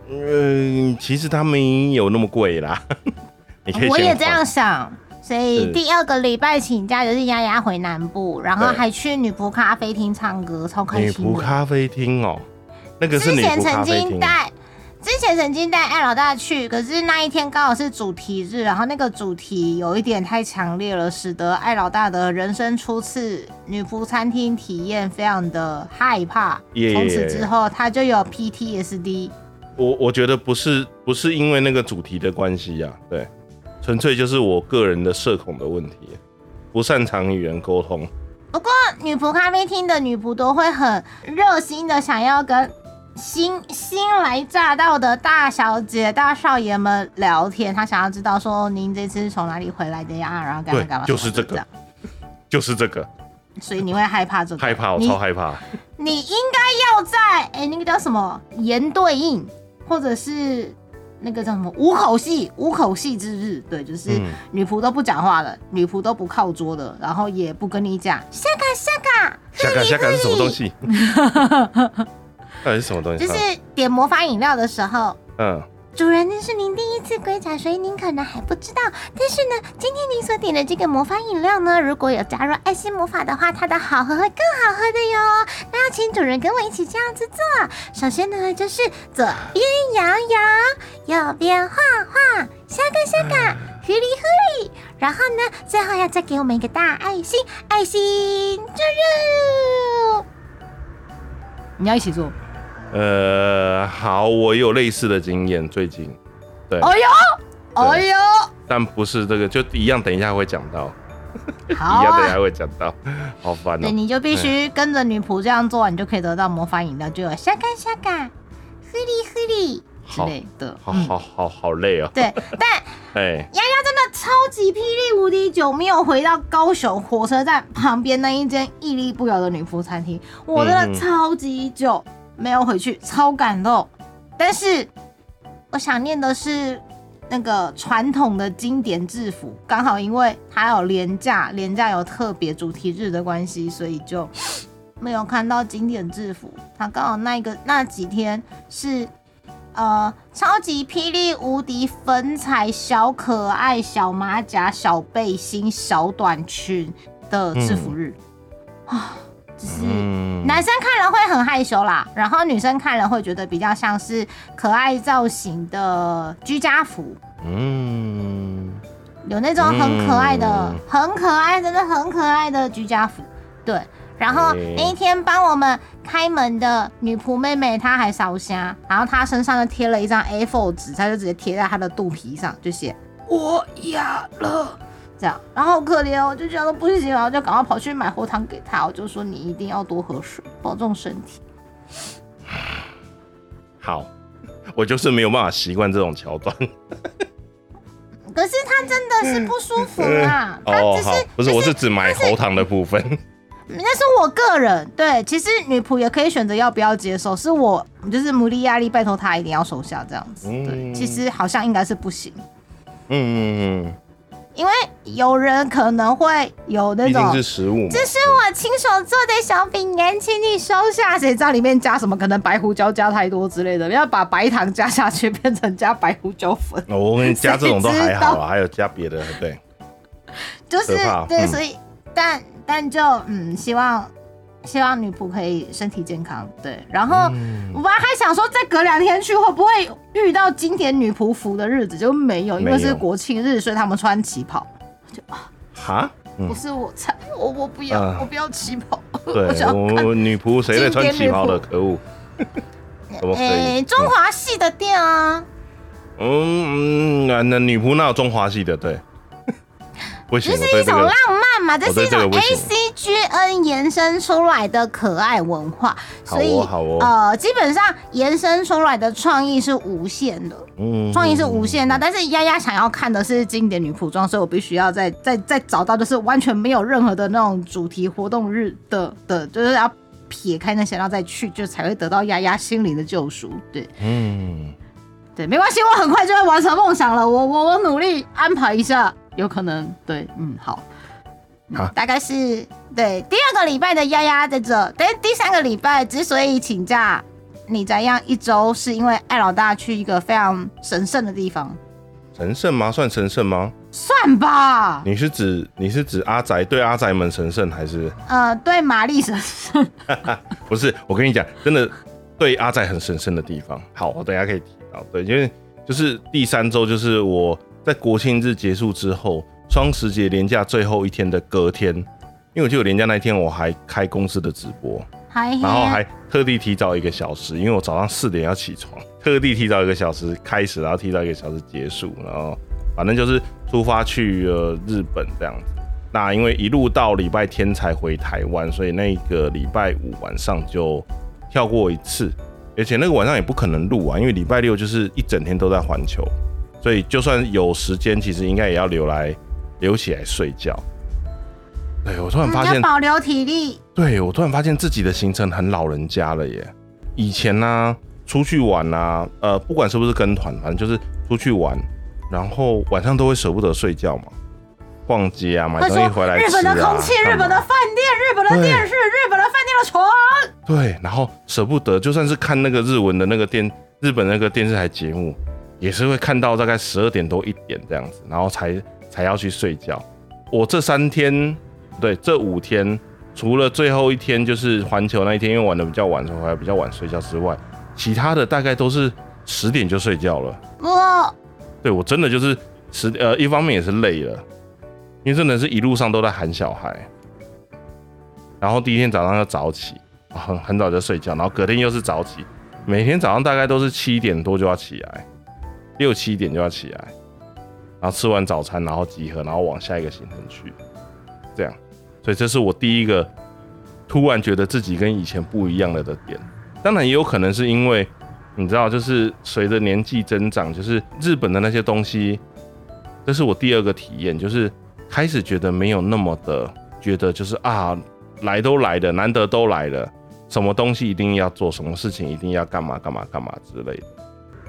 嗯，其实它没有那么贵啦，我也这样。想。所以第二个礼拜请假就是丫丫回南部，然后还去女仆咖啡厅唱歌，超开心女仆。咖啡厅哦，那个是女仆之前曾咖啡厅。经带，之前曾经带艾老大去，可是那一天刚好是主题日，然后那个主题有一点太强烈了，使得艾老大的人生初次女仆餐厅体验非常的害怕。耶从此之后，他就有 PTSD。我我觉得不是不是因为那个主题的关系呀、对，纯粹就是我个人的社恐的问题，不擅长与人沟通。不过女仆咖啡厅的女仆都会很热心的想要跟新新来乍到的大小姐、大少爷们聊天，他想要知道说您这次是从哪里回来的呀，然后干嘛对干嘛，就是这个。就是这个。所以你会害怕这个，害怕，我超害怕。你应该要在哎、那个叫什么言对应，或者是那个叫什么五口戏五口戏之日，对，就是嗯。女仆都不讲话了，女仆都不靠桌的，然后也不跟你讲下嘎下嘎，下嘎下嘎是什么东西？到底是什么东西？就是点魔法饮料的时候。嗯，主人，这是您第一次归宅，所以您可能还不知道。但是呢，今天您所点的这个魔法饮料呢，如果有加入爱心魔法的话，它的好喝会更好喝的哟。那要请主人跟我一起这样子做。首先呢，就是左边摇摇，右边画画，下个下个，呼哩呼哩。然后呢，最后要再给我们一个大爱心，爱心注入。你要一起做？呃，好，我有类似的经验，最近，对，哎呦，哎呦，但不是这个，就一样，等一下会讲到，好一样，等一啊。下会讲到，好烦对，哦。你就必须跟着女仆这样做，你就可以得到魔法饮料，就有下嘎下嘎，呼哩呼哩。之好类的。好嗯。好好好累哦。对，但哎，丫丫真的超级霹雳无敌久没有回到高雄火车站旁边那一间屹立不摇的女仆餐厅，我真嗯。的超级久没有回去，超感动。但是我想念的是那个传统的经典制服，刚好因为它有廉价，廉价有特别主题日的关系，所以就没有看到经典制服。它刚好那个那几天是呃超级霹雳无敌粉彩小可爱小马甲小背心小短裙的制服日啊、只是。嗯男生看了会很害羞啦，然后女生看了会觉得比较像是可爱造型的居家服，嗯，有那种很可爱的、嗯很可爱，真的很可爱的居家服。对，然后那一天帮我们开门的女仆妹妹，她还烧香，然后她身上就贴了一张 A4 纸，她就直接贴在她的肚皮上，就写我哑了。这样，然后好可怜哦，我就觉得不行，然后就赶快跑去买喉糖给他，我就说你一定要多喝水，保重身体。好，我就是没有办法习惯这种桥段。可是他真的是不舒服啦，她哦，只是好，不是，我是指买喉糖的部分。那是我个人对，其实女仆也可以选择要不要接受，是我就是母力压力，拜托她一定要收下这样子。对，嗯其实好像应该是不行，嗯嗯嗯，因为有人可能会有那种是食物嘛。这是我亲手做的小饼干，请你收下。谁知道里面加什么？可能白胡椒加太多之类的，要把白糖加下去，变成加白胡椒粉，哦我跟你加这种都还好啊，还有加别的，对，就是对，嗯所以但但就嗯，希望希望女仆可以身体健康。对，然后嗯我本来还想说再隔两天去会不会遇到经典女仆服的日子，就没有，因为是国庆日，所以他们穿旗袍。就啊哈，嗯不是我猜，我我不要，啊我不要旗袍。对我我女仆谁在穿旗袍的？可恶！怎么可以诶中华系的店啊，嗯嗯，那那女仆那有中华系的？对，不行，这是一种浪漫嘛，这是一种 A 行 C G N 延伸出来的可爱文化，所以哦好哦呃，基本上延伸出来的创意是无限的。嗯创意是无限的，但是丫丫想要看的是经典女仆装，所以我必须要再再再找到，就是完全没有任何的那种主题活动日的的，就是要撇开那些，然后再去，就才会得到丫丫心灵的救赎。对嗯，对，没关系，我很快就会完成梦想了，我我我努力安排一下，有可能对，嗯，好。嗯好大概是对第二个礼拜的丫丫在这，但是第三个礼拜之所以请假，你这样一周，是因为艾老大去一个非常神圣的地方。神圣吗？算神圣吗？算吧，你是指你是指阿宅对阿宅们神圣，还是呃，对玛丽神圣，不是？我跟你讲，真的对阿宅很神圣的地方。好，我等一下可以提到。对，因为就是第三周，就是我在国庆日结束之后，双十节连假最后一天的隔天，因为我记得我连假那一天我还开公司的直播，然后还特地提早一个小时，因为我早上四点要起床，特地提早一个小时开始，然后提早一个小时结束，然后反正就是出发去呃日本这样子。那因为一路到礼拜天才回台湾，所以那个礼拜五晚上就跳过一次，而且那个晚上也不可能录啊，因为礼拜六就是一整天都在环球，所以就算有时间，其实应该也要留来留起来睡觉。对我突然发现，保留体力，对我突然发现自己的行程很老人家了耶。以前呢、出去玩啊，呃，不管是不是跟团，反正就是出去玩，然后晚上都会舍不得睡觉嘛，逛街啊，买东西回来。日本的空气、日本的饭店、日本的对电视、日本的饭店的床，对，然后舍不得，就算是看那个日文的那个电日本那个电视台节目，也是会看到大概十二点多一点这样子，然后才才要去睡觉。我这三天，对，这五天，除了最后一天就是环球那一天，因为玩的比较晚，所以还比较晚睡觉之外，其他的大概都是十点就睡觉了。我对我真的就是十呃，一方面也是累了，因为真的是一路上都在喊小孩，然后第一天早上要早起，很很早就睡觉，然后隔天又是早起，每天早上大概都是七点多就要起来，六七点就要起来，然后吃完早餐，然后集合，然后往下一个行程去，这样，所以这是我第一个突然觉得自己跟以前不一样了的点。当然也有可能是因为你知道，就是随着年纪增长，就是日本的那些东西，这是我第二个体验，就是开始觉得没有那么的觉得就是啊，来都来了，难得都来了，什么东西一定要做，什么事情一定要干嘛干嘛干嘛之类的，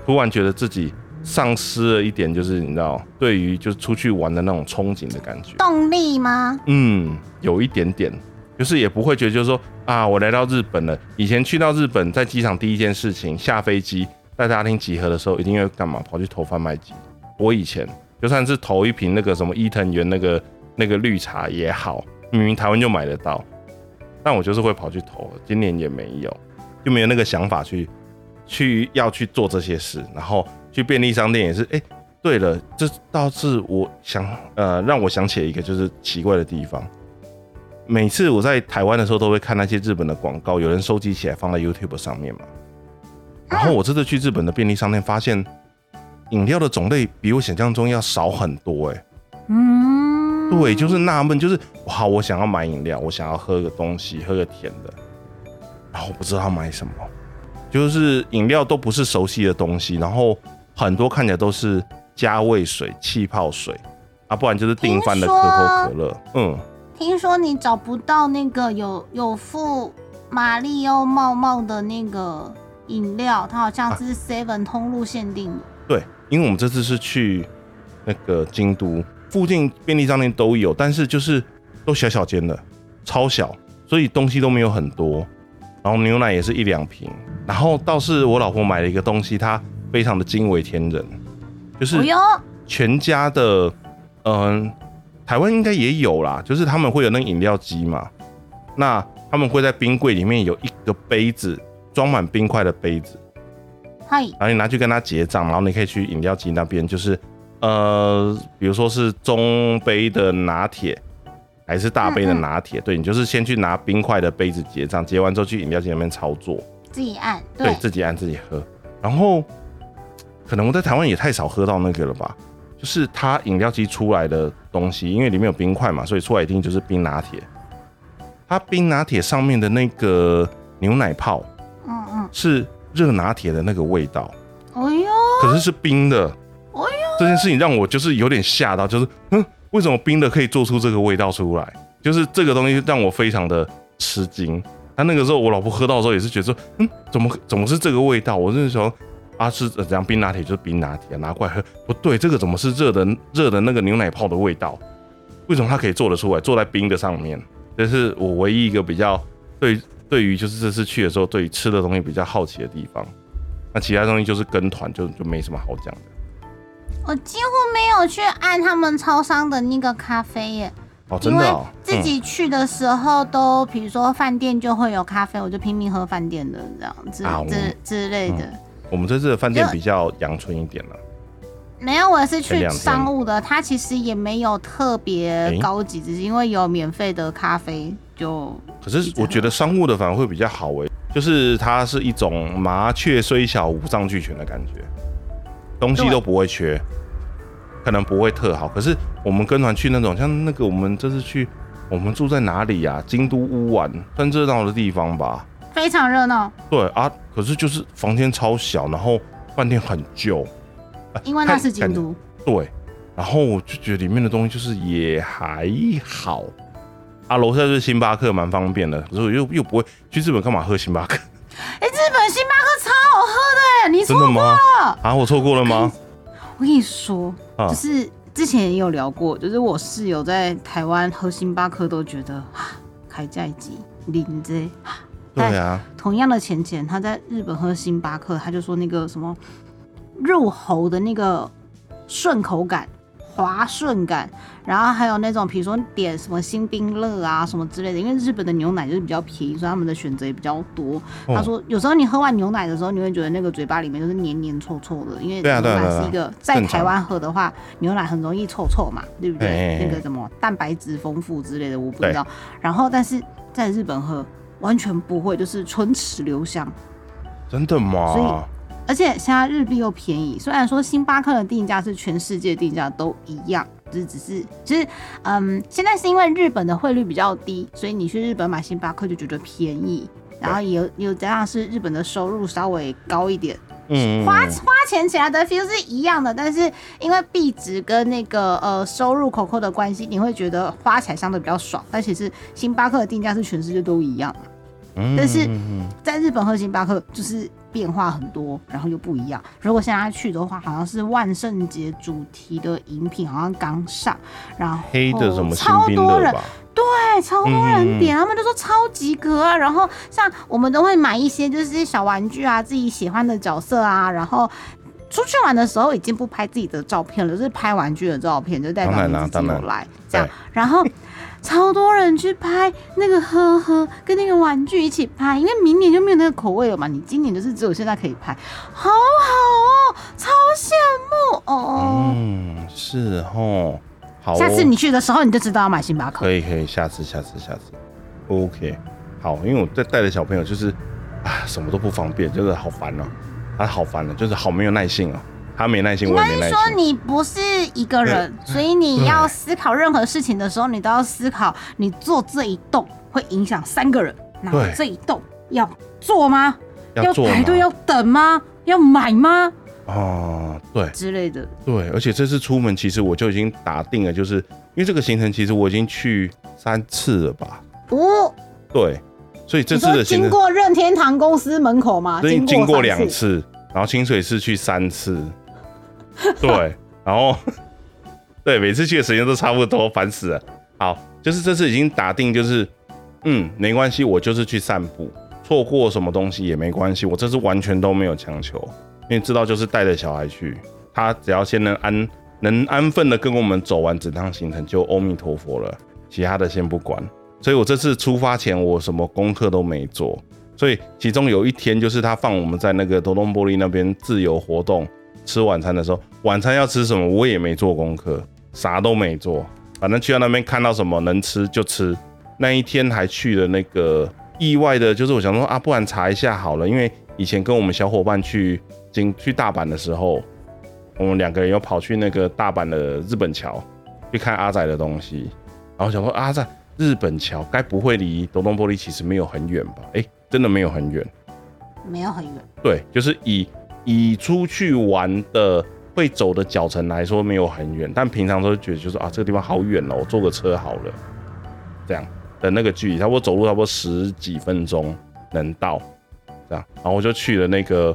突然觉得自己丧失了一点，就是你知道，对于就是出去玩的那种憧憬的感觉。动力吗？嗯，有一点点，就是也不会觉得就是说啊，我来到日本了。以前去到日本，在机场第一件事情，下飞机在大厅集合的时候，一定要干嘛？跑去投贩卖机。我以前就算是投一瓶那个什么伊藤园那个那个绿茶也好，明明台湾就买得到，但我就是会跑去投。今年也没有，就没有那个想法去去要去做这些事，然后去便利商店也是，哎、对了，这倒是我想呃让我想起了一个就是奇怪的地方。每次我在台湾的时候，都会看那些日本的广告，有人收集起来放在 YouTube 上面嘛。然后我这次去日本的便利商店，发现饮料的种类比我想象中要少很多、哎，嗯，对，就是纳闷，就是好，我想要买饮料，我想要喝个东西，喝个甜的，然后我不知道买什么，就是饮料都不是熟悉的东西，然后很多看起来都是加味水、气泡水啊，不然就是定番的可口可乐，嗯。听说你找不到那个有有附马里奥帽帽的那个饮料，它好像是 Seven 通路限定的。对，因为我们这次是去那个京都附近便利商店都有，但是就是都小小间的，超小，所以东西都没有很多。然后牛奶也是一两瓶，然后倒是我老婆买了一个东西，它非常的惊为天人，就是全家的，嗯、台湾应该也有啦，就是他们会有那个饮料机嘛。那他们会在冰柜里面有一个杯子装满冰块的杯子，嗨，然后你拿去跟他结账，然后你可以去饮料机那边，就是呃，比如说是中杯的拿铁还是大杯的拿铁，对你就是先去拿冰块的杯子结账，结完之后去饮料机那边操作，自己按，对自己按自己喝，然后可能我在台湾也太少喝到那个了吧。就是它饮料机出来的东西，因为里面有冰块嘛，所以出来一定就是冰拿铁。它冰拿铁上面的那个牛奶泡，嗯嗯，是热拿铁的那个味道。哎呦，可是是冰的。哎呦，这件事情让我就是有点吓到，就是嗯，为什么冰的可以做出这个味道出来？就是这个东西让我非常的吃惊。他那个时候我老婆喝到的时候也是觉得说，嗯，怎么怎么是这个味道？我是说。啊，是怎样冰拿铁就是冰拿铁，拿过来喝不对，这个怎么是热的热的那个牛奶泡的味道？为什么它可以做得出来？坐在冰的上面，这是我唯一一个比较对对于就是这次去的时候对于吃的东西比较好奇的地方。那其他东西就是跟团就就没什么好讲的。我几乎没有去按他们超商的那个咖啡耶，哦，真的，自己去的时候都比如说饭店就会有咖啡，我就拼命喝饭店的这样子之之类的。我们这次的饭店比较阳春一点了，没有，我是去商务的，它其实也没有特别高级，只是因为有免费的咖啡就。可是我觉得商务的反而会比较好诶，就是它是一种麻雀虽小五脏俱全的感觉，东西都不会缺，可能不会特好。可是我们跟团去那种像那个我们这次去，我们住在哪里呀？京都乌丸，算热闹的地方吧。非常热闹，对啊，可是就是房间超小，然后饭店很旧，因为那是京都，对，然后我就觉得里面的东西就是也还好，啊，楼下就是星巴克，蛮方便的，可是我又又不会去日本干嘛喝星巴克？哎，日本星巴克超好喝的，你错过了啊？我错过了吗？我跟你说，就是之前也有聊过，就是我室友在台湾喝星巴克都觉得啊，开在即零着。对啊，同样的钱钱，他在日本喝星巴克，他就说那个什么入喉的那个顺口感、滑顺感，然后还有那种比如说点什么新冰乐啊什么之类的，因为日本的牛奶就是比较便宜，所以他们的选择也比较多。他说有时候你喝完牛奶的时候，你会觉得那个嘴巴里面就是黏黏臭臭的，因为牛奶是一个在台湾喝的话，牛奶很容易臭臭嘛，对不对？那个什么蛋白质丰富之类的，我不知道。然后但是在日本喝。完全不会，就是唇齿留香，真的吗？所以，而且现在日币又便宜。虽然说星巴克的定价是全世界定价都一样，只只是只是，嗯，现在是因为日本的汇率比较低，所以你去日本买星巴克就觉得便宜。然后也有有加上是日本的收入稍微高一点，嗯，花花钱起来的 feel 是一样的，但是因为币值跟那个呃收入口口的关系，你会觉得花起来相对比较爽。但其实星巴克的定价是全世界都一样。但是在日本喝星巴克就是变化很多，然后又不一样。如果现在去的话，好像是万圣节主题的饮品，好像刚上，然后黑的什么超多人，对，超多人点，他们都说超级格啊。然后像我们都会买一些就是小玩具啊，自己喜欢的角色啊，然后出去玩的时候已经不拍自己的照片了，就是拍玩具的照片，就代表你自己有来这样，然后。超多人去拍那个呵呵，跟那个玩具一起拍，因为明年就没有那个口味了嘛。你今年就是只有现在可以拍，好好哦，超羡慕哦。嗯，是哦，好。下次你去的时候你就知道要买星巴克。可以可以，下次下次下次，OK。好，因为我在带的小朋友就是啊，什么都不方便，就是好烦哦，啊，好烦了，就是好没有耐性哦。他没耐心，我也没耐心。说你不是一个人，所以你要思考任何事情的时候，你都要思考，你做这一动会影响三个人。那这一动要做吗？要排队要等吗？要买吗？啊，对，之类的。对，而且这次出门，其实我就已经打定了，就是因为这个行程，其实我已经去三次了吧？哦，对，所以这次的行程经过任天堂公司门口嘛？经经过两次，然后清水寺去三次。对，然后 对每次去的时间都差不多，烦死了。好，就是这次已经打定，就是嗯，没关系，我就是去散步，错过什么东西也没关系。我这次完全都没有强求，因为知道就是带着小孩去，他只要先能安能安分的跟我们走完整趟行程，就阿弥陀佛了，其他的先不管。所以我这次出发前我什么功课都没做，所以其中有一天就是他放我们在那个东东玻璃那边自由活动吃晚餐的时候，晚餐要吃什么我也没做功课，啥都没做，反正去到那边看到什么能吃就吃。那一天还去了那个意外的，就是我想说啊，不然查一下好了，因为以前跟我们小伙伴去经去大阪的时候，我们两个人又跑去那个大阪的日本桥去看阿仔的东西，然后想说阿仔日本桥该不会离东东玻璃其实没有很远吧？哎，真的没有很远，没有很远。对，就是以以出去玩的会走的脚程来说没有很远，但平常都觉得就是啊这个地方好远哦，我坐个车好了，这样。的那个距离，差不多走路差不多十几分钟能到，这样，然后我就去了那个，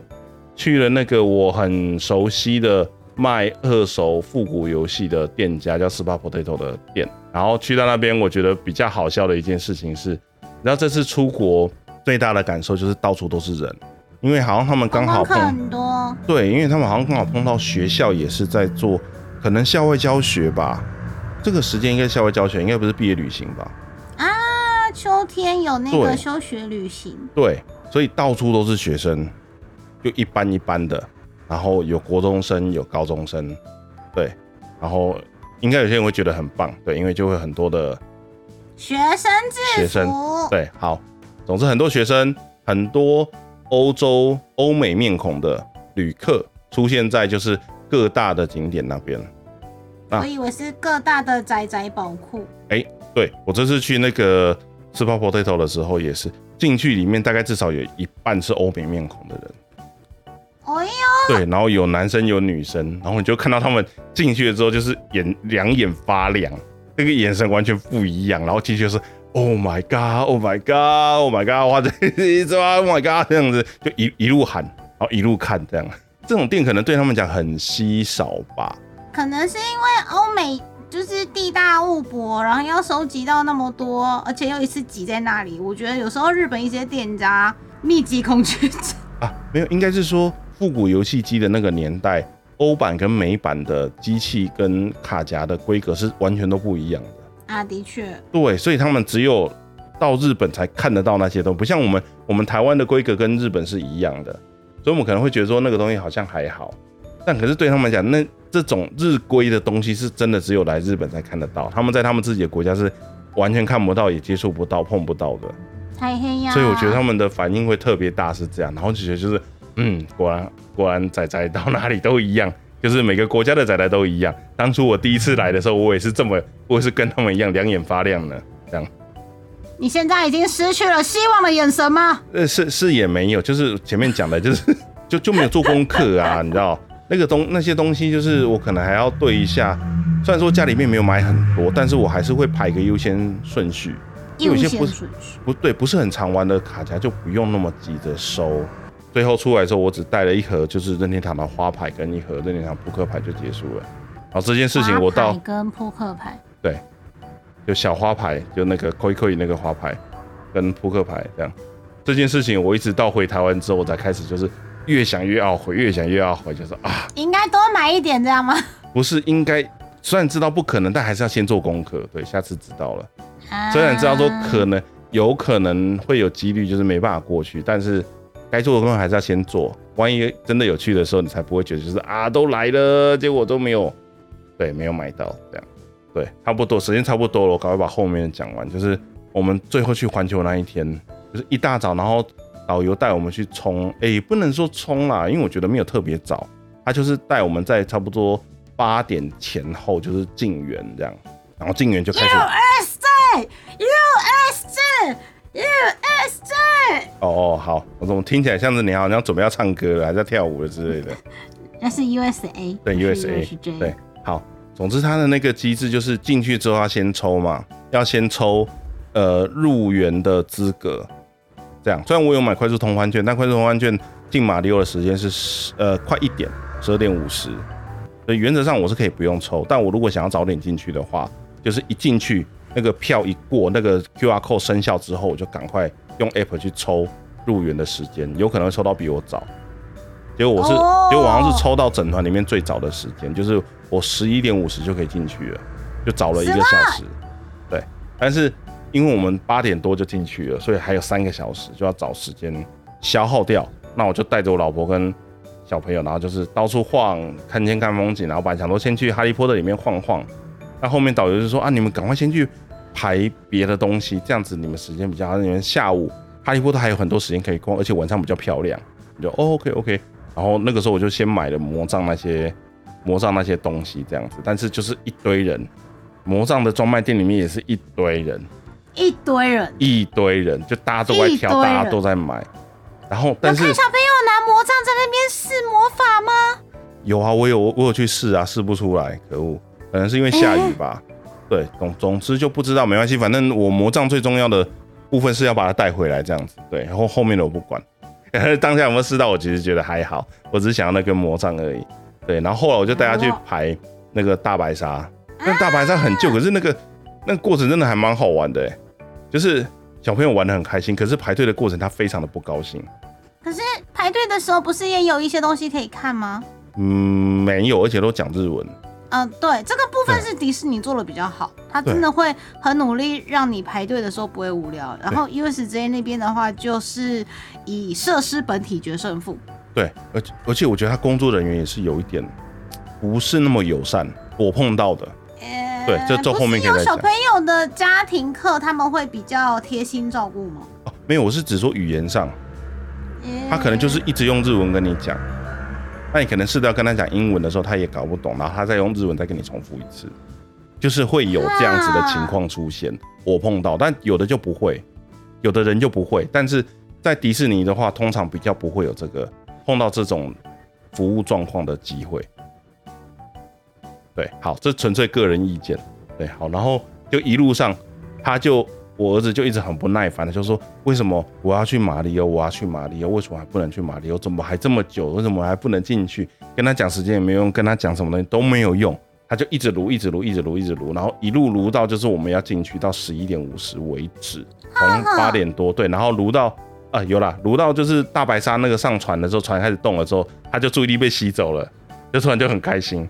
去了那个我很熟悉的卖二手复古游戏的店家，叫 Spa Potato 的店。然后去到那边，我觉得比较好笑的一件事情是，然后这次出国最大的感受就是到处都是人，因为好像他们刚好碰很多，对，因为他们好像刚好碰到学校也是在做可能校外教学吧，这个时间应该校外教学，应该不是毕业旅行吧。啊秋天有那个休学旅行，对，所以到处都是学生，就一般一般的，然后有国中生，有高中生，对，然后应该有些人会觉得很棒，对，因为就会很多的学生制服，对，好，总之很多学生，很多欧洲、欧美面孔的旅客出现在就是各大的景点那边，我以为是各大的宅宅宝库，哎，对我这次去那个。吃泡 potato 的时候也是进去里面大概至少有一半是欧美面孔的人，哎呦，对，然后有男生有女生，然后你就看到他们进去了之后就是眼两眼发亮，那个眼神完全不一样，然后进去就是 Oh my God，Oh my God，Oh my God，哇 这一抓 Oh my God 这样子就一一路喊，然后一路看这样，这种店可能对他们讲很稀少吧，可能是因为欧美。就是地大物博，然后要收集到那么多，而且又一次挤在那里。我觉得有时候日本一些店家密集恐惧症啊，没有，应该是说复古游戏机的那个年代，欧版跟美版的机器跟卡夹的规格是完全都不一样的啊。的确，对，所以他们只有到日本才看得到那些东西，不像我们，我们台湾的规格跟日本是一样的，所以我们可能会觉得说那个东西好像还好，但可是对他们讲那。这种日规的东西是真的只有来日本才看得到，他们在他们自己的国家是完全看不到、也接触不到、碰不到的。太黑呀！所以我觉得他们的反应会特别大，是这样。然后就觉得就是，嗯，果然果然仔仔到哪里都一样，就是每个国家的仔仔都一样。当初我第一次来的时候，我也是这么，我也是跟他们一样两眼发亮呢这样。你现在已经失去了希望的眼神吗？呃，是是也没有，就是前面讲的，就是 就就没有做功课啊，你知道。那个东那些东西，就是我可能还要对一下。虽然说家里面没有买很多，但是我还是会排个优先顺序。优先顺序不对，不是很常玩的卡夹就不用那么急着收。最后出来之后，我只带了一盒，就是任天堂的花牌跟一盒任天堂扑克牌就结束了。然后这件事情我到跟扑克牌对，就小花牌，就那个可以可以那个花牌跟扑克牌这样。这件事情我一直到回台湾之后，我才开始就是。越想越懊悔，越想越懊悔，就是啊，应该多买一点，这样吗？不是，应该虽然知道不可能，但还是要先做功课。对，下次知道了。虽然知道说可能有可能会有几率，就是没办法过去，但是该做的功课还是要先做。万一真的有去的时候，你才不会觉得就是啊，都来了，结果都没有，对，没有买到这样。对，差不多时间差不多了，我赶快把后面讲完。就是我们最后去环球那一天，就是一大早，然后。导游带我们去冲，哎，不能说冲啦，因为我觉得没有特别早，他就是带我们在差不多八点前后就是进园这样，然后进园就开始。U S J U S J U S J。哦哦，好，我怎么听起来像是你好像准备要唱歌了，还在跳舞了之类的。那是 U S A。对 U S A。对，好，总之他的那个机制就是进去之后要先抽嘛，要先抽呃入园的资格。这样，虽然我有买快速通关券，但快速通关券进马里奥的时间是十呃快一点，十二点五十，所以原则上我是可以不用抽。但我如果想要早点进去的话，就是一进去那个票一过，那个 Q R code 生效之后，我就赶快用 App 去抽入园的时间，有可能会抽到比我早。结果我是，结果我好像是抽到整团里面最早的时间，就是我十一点五十就可以进去了，就早了一个小时。对，但是。因为我们八点多就进去了，所以还有三个小时就要找时间消耗掉。那我就带着我老婆跟小朋友，然后就是到处晃，看天看风景。然后本来想说先去哈利波特里面晃晃，那后面导游就说啊，你们赶快先去排别的东西，这样子你们时间比较好。你们下午哈利波特还有很多时间可以逛，而且晚上比较漂亮。你就哦 OK OK。然后那个时候我就先买了魔杖那些魔杖那些东西这样子，但是就是一堆人，魔杖的专卖店里面也是一堆人。一堆人，一堆人，就大家都在挑，大家都在买。然后，但是小朋友拿魔杖在那边试魔法吗？有啊，我有我有去试啊，试不出来，可恶，可能是因为下雨吧。对，总总之就不知道，没关系，反正我魔杖最重要的部分是要把它带回来，这样子。对，然后后面的我不管。当下有没有试到？我其实觉得还好，我只是想要那根魔杖而已。对，然后后来我就带他去排那个大白鲨，那大白鲨很旧，可是那个那个过程真的还蛮好玩的，就是小朋友玩的很开心，可是排队的过程他非常的不高兴。可是排队的时候不是也有一些东西可以看吗？嗯，没有，而且都讲日文。嗯，对，这个部分是迪士尼做的比较好，他真的会很努力让你排队的时候不会无聊。然后 USJ 那边的话，就是以设施本体决胜负。对，而且而且我觉得他工作人员也是有一点不是那么友善，我碰到的。对，这这后面可以有小朋友的家庭课，他们会比较贴心照顾吗？哦，没有，我是只说语言上，他可能就是一直用日文跟你讲，那你可能试着要跟他讲英文的时候，他也搞不懂，然后他再用日文再跟你重复一次，就是会有这样子的情况出现。我碰到，但有的就不会，有的人就不会。但是在迪士尼的话，通常比较不会有这个碰到这种服务状况的机会。对，好，这纯粹个人意见。对，好，然后就一路上，他就我儿子就一直很不耐烦的，就说为什么我要去马里奥，我要去马里奥，为什么还不能去马里奥？怎么还这么久？为什么还不能进去？跟他讲时间也没用，跟他讲什么东西都没有用，他就一直撸，一直撸，一直撸，一直撸，然后一路撸到就是我们要进去到十一点五十为止，从八点多对，然后撸到啊有啦，撸到就是大白鲨那个上船的时候，船开始动了之后，他就注意力被吸走了，就突然就很开心。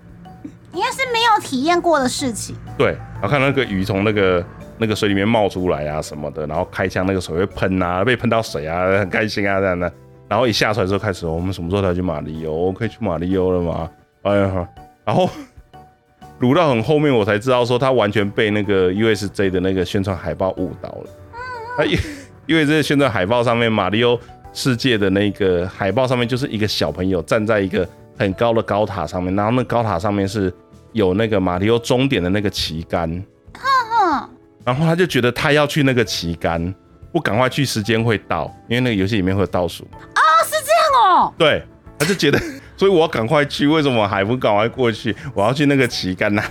应该是没有体验过的事情。对，然后看到那个鱼从那个那个水里面冒出来啊什么的，然后开枪那个水会喷啊，被喷到水啊，很开心啊这样的。然后一下船之后开始，我们什么时候才去马里欧？可以去马里欧了吗？哎呀，然后撸到很后面，我才知道说他完全被那个 USJ 的那个宣传海报误导了。啊，因因为这个宣传海报上面马里欧世界的那个海报上面就是一个小朋友站在一个很高的高塔上面，然后那高塔上面是。有那个马里奥终点的那个旗杆，然后他就觉得他要去那个旗杆，不赶快去时间会到，因为那个游戏里面会有倒数。哦，是这样哦。对，他就觉得，所以我要赶快去，为什么还不赶快过去？我要去那个旗杆呐。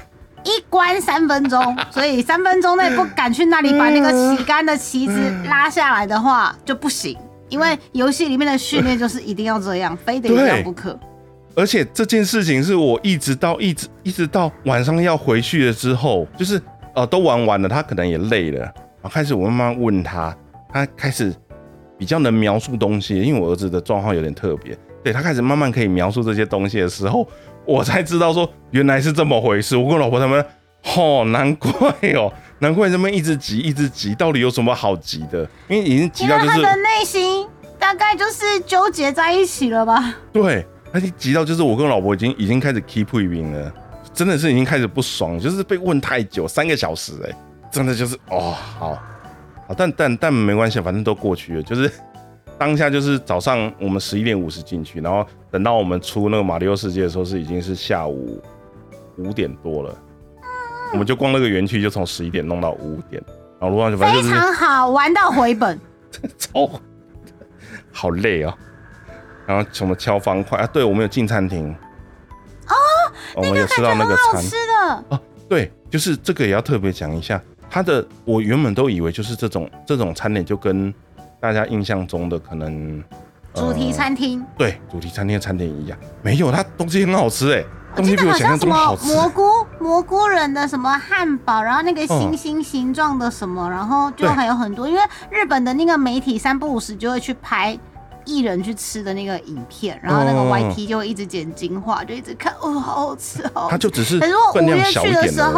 一关三分钟，所以三分钟内不敢去那里把那个旗杆的旗子拉下来的话就不行，因为游戏里面的训练就是一定要这样，非得要不可。而且这件事情是我一直到一直一直到晚上要回去了之后，就是呃都玩完了，他可能也累了，然后开始我慢慢问他，他开始比较能描述东西，因为我儿子的状况有点特别，对他开始慢慢可以描述这些东西的时候，我才知道说原来是这么回事。我跟老婆他们，哦，难怪哦，难怪他们一直急一直急，到底有什么好急的？因为已经急到就是他的内心大概就是纠结在一起了吧？对。他急到就是我跟老婆已经已经开始 keep 配兵了，真的是已经开始不爽，就是被问太久，三个小时哎，真的就是哦好，好但但但没关系，反正都过去了，就是当下就是早上我们十一点五十进去，然后等到我们出那个马里奥世界的时候是已经是下午五点多了，我们就逛那个园区就从十一点弄到五点，然后路上就非常好玩到回本，超好累啊。然后什么敲方块啊？对，我们有进餐厅哦，我们有吃到那个餐吃的哦。对，就是这个也要特别讲一下。它的我原本都以为就是这种这种餐点，就跟大家印象中的可能主题餐厅对主题餐厅的餐点一样，没有，它东西很好吃哎，东西比我想象中好吃。蘑菇蘑菇人的什么汉堡，然后那个星星形状的什么，然后就还有很多，因为日本的那个媒体三不五时就会去拍。艺人去吃的那个影片，然后那个哦 YT 就会一直剪精华，就一直看，哦，好好吃哦。他就只是可是我分量五月小一去的时点。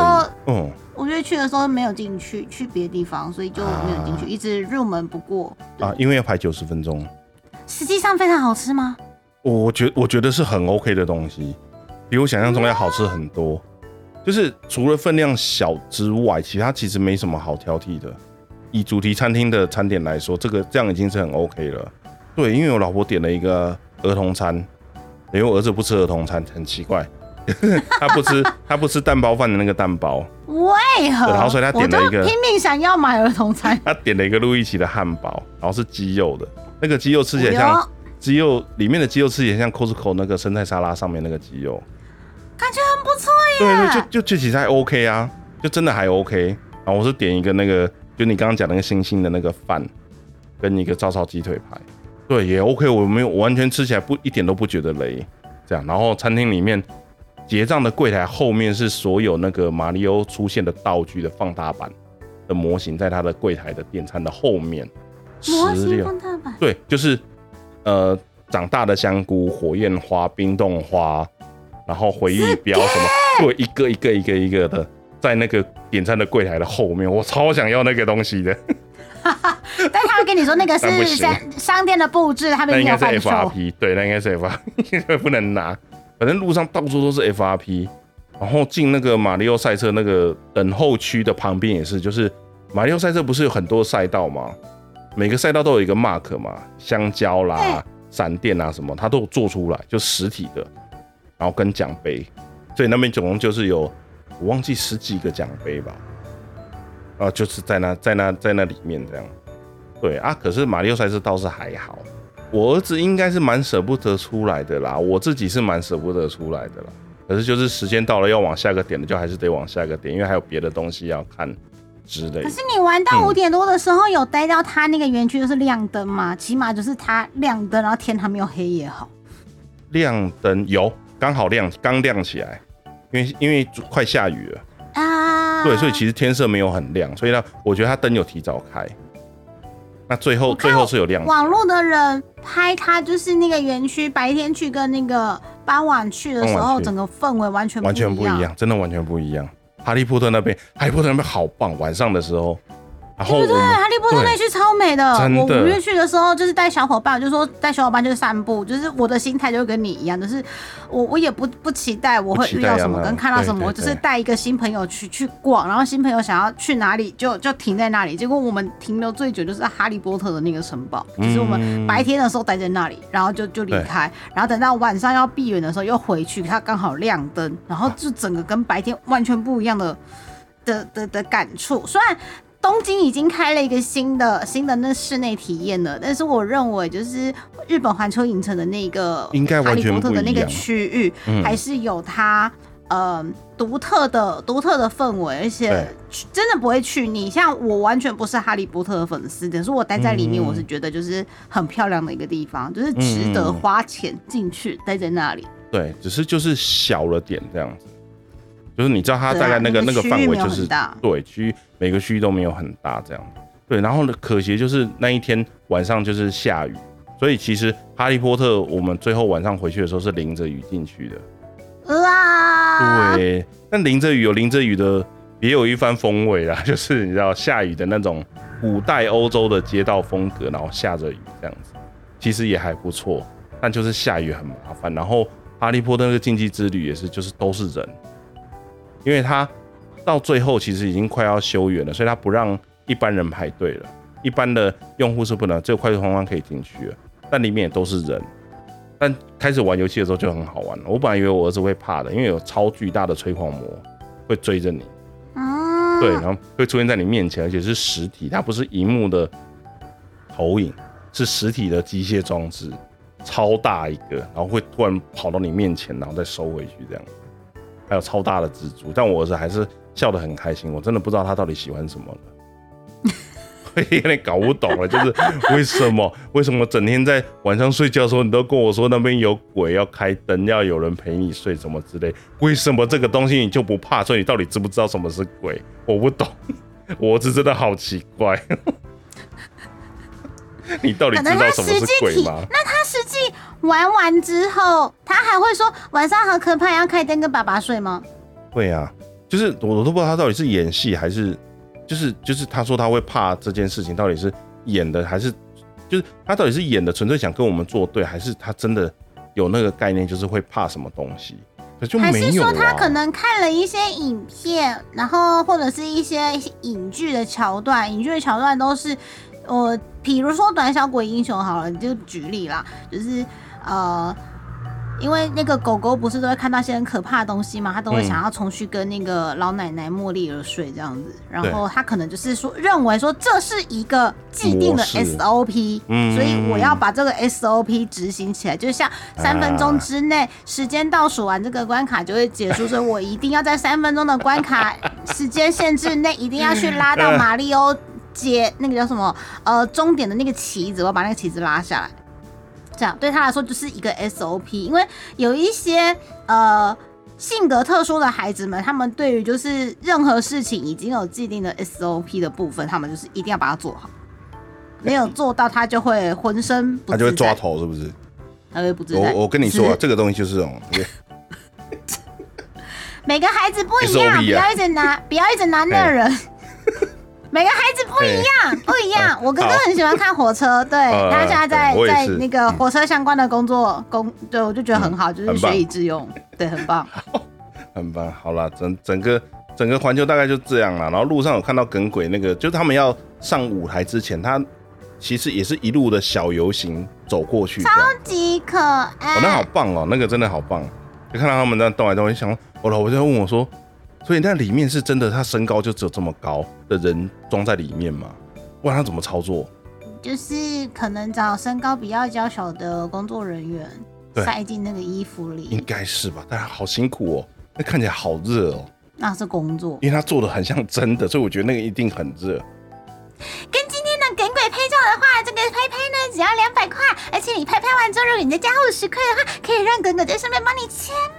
嗯，五月去的时候没有进去，去别的地方，所以就没有进去，啊一直入门不过。啊，因为要排九十分钟，实际上非常好吃吗？我觉我觉得是很 OK 的东西，比我想象中要好吃很多。就是除了分量小之外，其他其实没什么好挑剔的。以主题餐厅的餐点来说，这个这样已经是很 OK 了。对，因为我老婆点了一个儿童餐，因为我儿子不吃儿童餐，很奇怪，他不吃他不吃蛋包饭的那个蛋包，为何？然后所以他点了一个拼命想要买儿童餐，他点了一个路易奇的汉堡，然后是鸡肉的，那个鸡肉吃起来哎像呦鸡肉里面的鸡肉吃起来像 Costco 那个生菜沙拉上面那个鸡肉。感觉很不错对耶。对，就就就其实还 OK 啊，就真的还 OK。然后我是点一个那个，就你刚刚讲那个星星的那个饭，跟一个照烧鸡腿排，对，也 OK。我没有，我完全吃起来不一点都不觉得雷。这样，然后餐厅里面结账的柜台后面是所有那个马里奥出现的道具的放大版的模型，在它的柜台的点餐的后面，模型放大版，对，就是呃长大的香菇、火焰花、冰冻花，然后回忆标什么，对，一个一个一个一个的，在那个点餐的柜台的后面，我超想要那个东西的，但他会跟你说那个 是商商店的布置，他们那应该是。FRP，对，那应该是 FRP，不能拿，反正路上到处都是 FRP，然后进那个马里奥赛车那个等候区的旁边也是，就是马里奥赛车不是有很多赛道吗？每个赛道都有一个 mark 嘛，香蕉啦、闪电啊什么，它都有做出来，就实体的，然后跟奖杯，所以那边总共就是有我忘记十几个奖杯吧，啊，就是在那在那在那里面这样，对啊，可是马里奥赛车倒是还好，我儿子应该是蛮舍不得出来的啦，我自己是蛮舍不得出来的啦。可是就是时间到了要往下个点了，就还是得往下个点，因为还有别的东西要看之类的可是。你玩到嗯五点多的时候，有待到他那个园区就是亮灯嘛？起码就是他亮灯，然后天还没有黑也好。亮灯有刚好亮，刚亮起来，因为因为快下雨了，啊，对，所以其实天色没有很亮，所以呢，我觉得它灯有提早开。那最后最后是有亮，网络的人拍他就是那个园区白天去跟那个傍晚去的时候，整个氛围完全完全不一样，真的完全不一样。哈利波特那边，哈利波特那边好棒，晚上的时候，然后对不对？哈利波特那区超美的。真的我五月去的时候，就是带小伙伴，我就说带小伙伴就是散步，就是我的心态就跟你一样，就是我我也不不期待我会遇到什么跟看到什么，我只是带一个新朋友去去逛，然后新朋友想要去哪里就就停在那里。结果我们停留最久就是哈利波特的那个城堡，就是我们白天的时候待在那里，然后就就离开，然后等到晚上要闭园的时候又回去，它刚好亮灯，然后就整个跟白天完全不一样的的的的感触。虽然东京已经开了一个新的新的那室内体验了，但是我认为就是日本环球影城的那个应该哈利波特的那个区域，嗯还是有它。呃，独特的独特的氛围，而且真的不会去你。像我完全不是哈利波特的粉丝，可是我待在里面，嗯我是觉得就是很漂亮的一个地方，就是值得嗯花钱进去待在那里。对，只是就是小了点这样子，就是你知道它大概那个、那个范围就是大对区域每个区域都没有很大这样。对，然后呢，可惜就是那一天晚上就是下雨，所以其实哈利波特我们最后晚上回去的时候是淋着雨进去的。哇，对，但淋着雨有淋着雨的别有一番风味啦，就是你知道下雨的那种古代欧洲的街道风格，然后下着雨这样子，其实也还不错。但就是下雨很麻烦，然后哈利波特那个禁忌之旅也是，就是都是人，因为他到最后其实已经快要修园了，所以他不让一般人排队了，一般的用户是不能，只有快速通关可以进去了，但里面也都是人。但开始玩游戏的时候就很好玩了。我本来以为我儿子会怕的，因为有超巨大的催狂魔会追着你，啊，对，然后会出现在你面前，而且是实体，它不是荧幕的投影，是实体的机械装置，超大一个，然后会突然跑到你面前，然后再收回去这样。还有超大的蜘蛛，但我儿子还是笑得很开心。我真的不知道他到底喜欢什么了。有点搞不懂了，就是为什么为什么整天在晚上睡觉的时候，你都跟我说那边有鬼，要开灯，要有人陪你睡什么之类？为什么这个东西你就不怕？所以你到底知不知道什么是鬼？我不懂，我儿子真的好奇怪。你到底知道什么是鬼吗？那他实际玩完之后，他还会说晚上好可怕，要开灯跟爸爸睡吗？会啊，就是我我都不知道他到底是演戏还是，就是就是他说他会怕这件事情，到底是演的还是，就是他到底是演的，纯粹想跟我们作对，还是他真的有那个概念，就是会怕什么东西？可就有啊。是说他可能看了一些影片，然后或者是一些影剧的桥段，影剧的桥段都是，我比如说《短小鬼英雄》好了，你就举例啦，就是呃。因为那个狗狗不是都会看到一些很可怕的东西嘛，它都会嗯想要重去跟那个老奶奶茉莉儿睡这样子，然后它可能就是说认为说这是一个既定的模式 SOP，嗯所以我要把这个 SOP 执行起来，就像三分钟之内时间倒数完这个关卡就会结束，所以我一定要在三分钟的关卡 时间限制内，一定要去拉到马里欧接那个叫什么呃终点的那个旗子，我要把那个旗子拉下来。这样对他来说就是一个 SOP，因为有一些呃性格特殊的孩子们，他们对于就是任何事情已经有既定的 SOP 的部分，他们就是一定要把它做好，没有做到他就会浑身不自在，他就会抓头，是不是？他会不自在。我我跟你说啊，这个东西就是这种，每个孩子不一样，啊不要一直拿，不要一直拿那人。每个孩子不一样，不一样。我哥哥很喜欢看火车，对呃他现在在在那个火车相关的工作工，对我就觉得很好，就是学以致用，对，很棒。很棒。好了，整整个整个环球大概就这样了。然后路上有看到耿鬼那个，就是他们要上舞台之前，他其实也是一路的小游行走过去，这样。极可爱。哦，那好棒哦，那个真的好棒。就看到他们在动来动去，想我老婆就在问我说，所以那里面是真的，他身高就只有这么高的人装在里面吗？不然他怎么操作？就是可能找身高比较娇小的工作人员塞进那个衣服里应，该是吧，但好辛苦哦，那看起来好热哦，那是工作。因为他做的很像真的，所以我觉得那个一定很热。跟今天的耿鬼拍照的话，这个拍拍呢只要两百块，而且你拍拍完之后，如果你再加五十块的话，可以让耿鬼在上面帮你签名。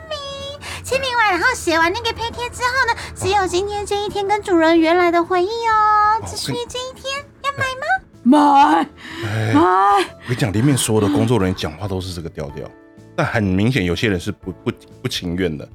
签名完，然后写完那个配贴之后呢，只有今天这一天跟主人原来的回忆哦，只属于这一天，要买吗？买哎，买。我跟你讲，里面所有的工作人员讲话都是这个调调，但很明显有些人是不不不情愿的。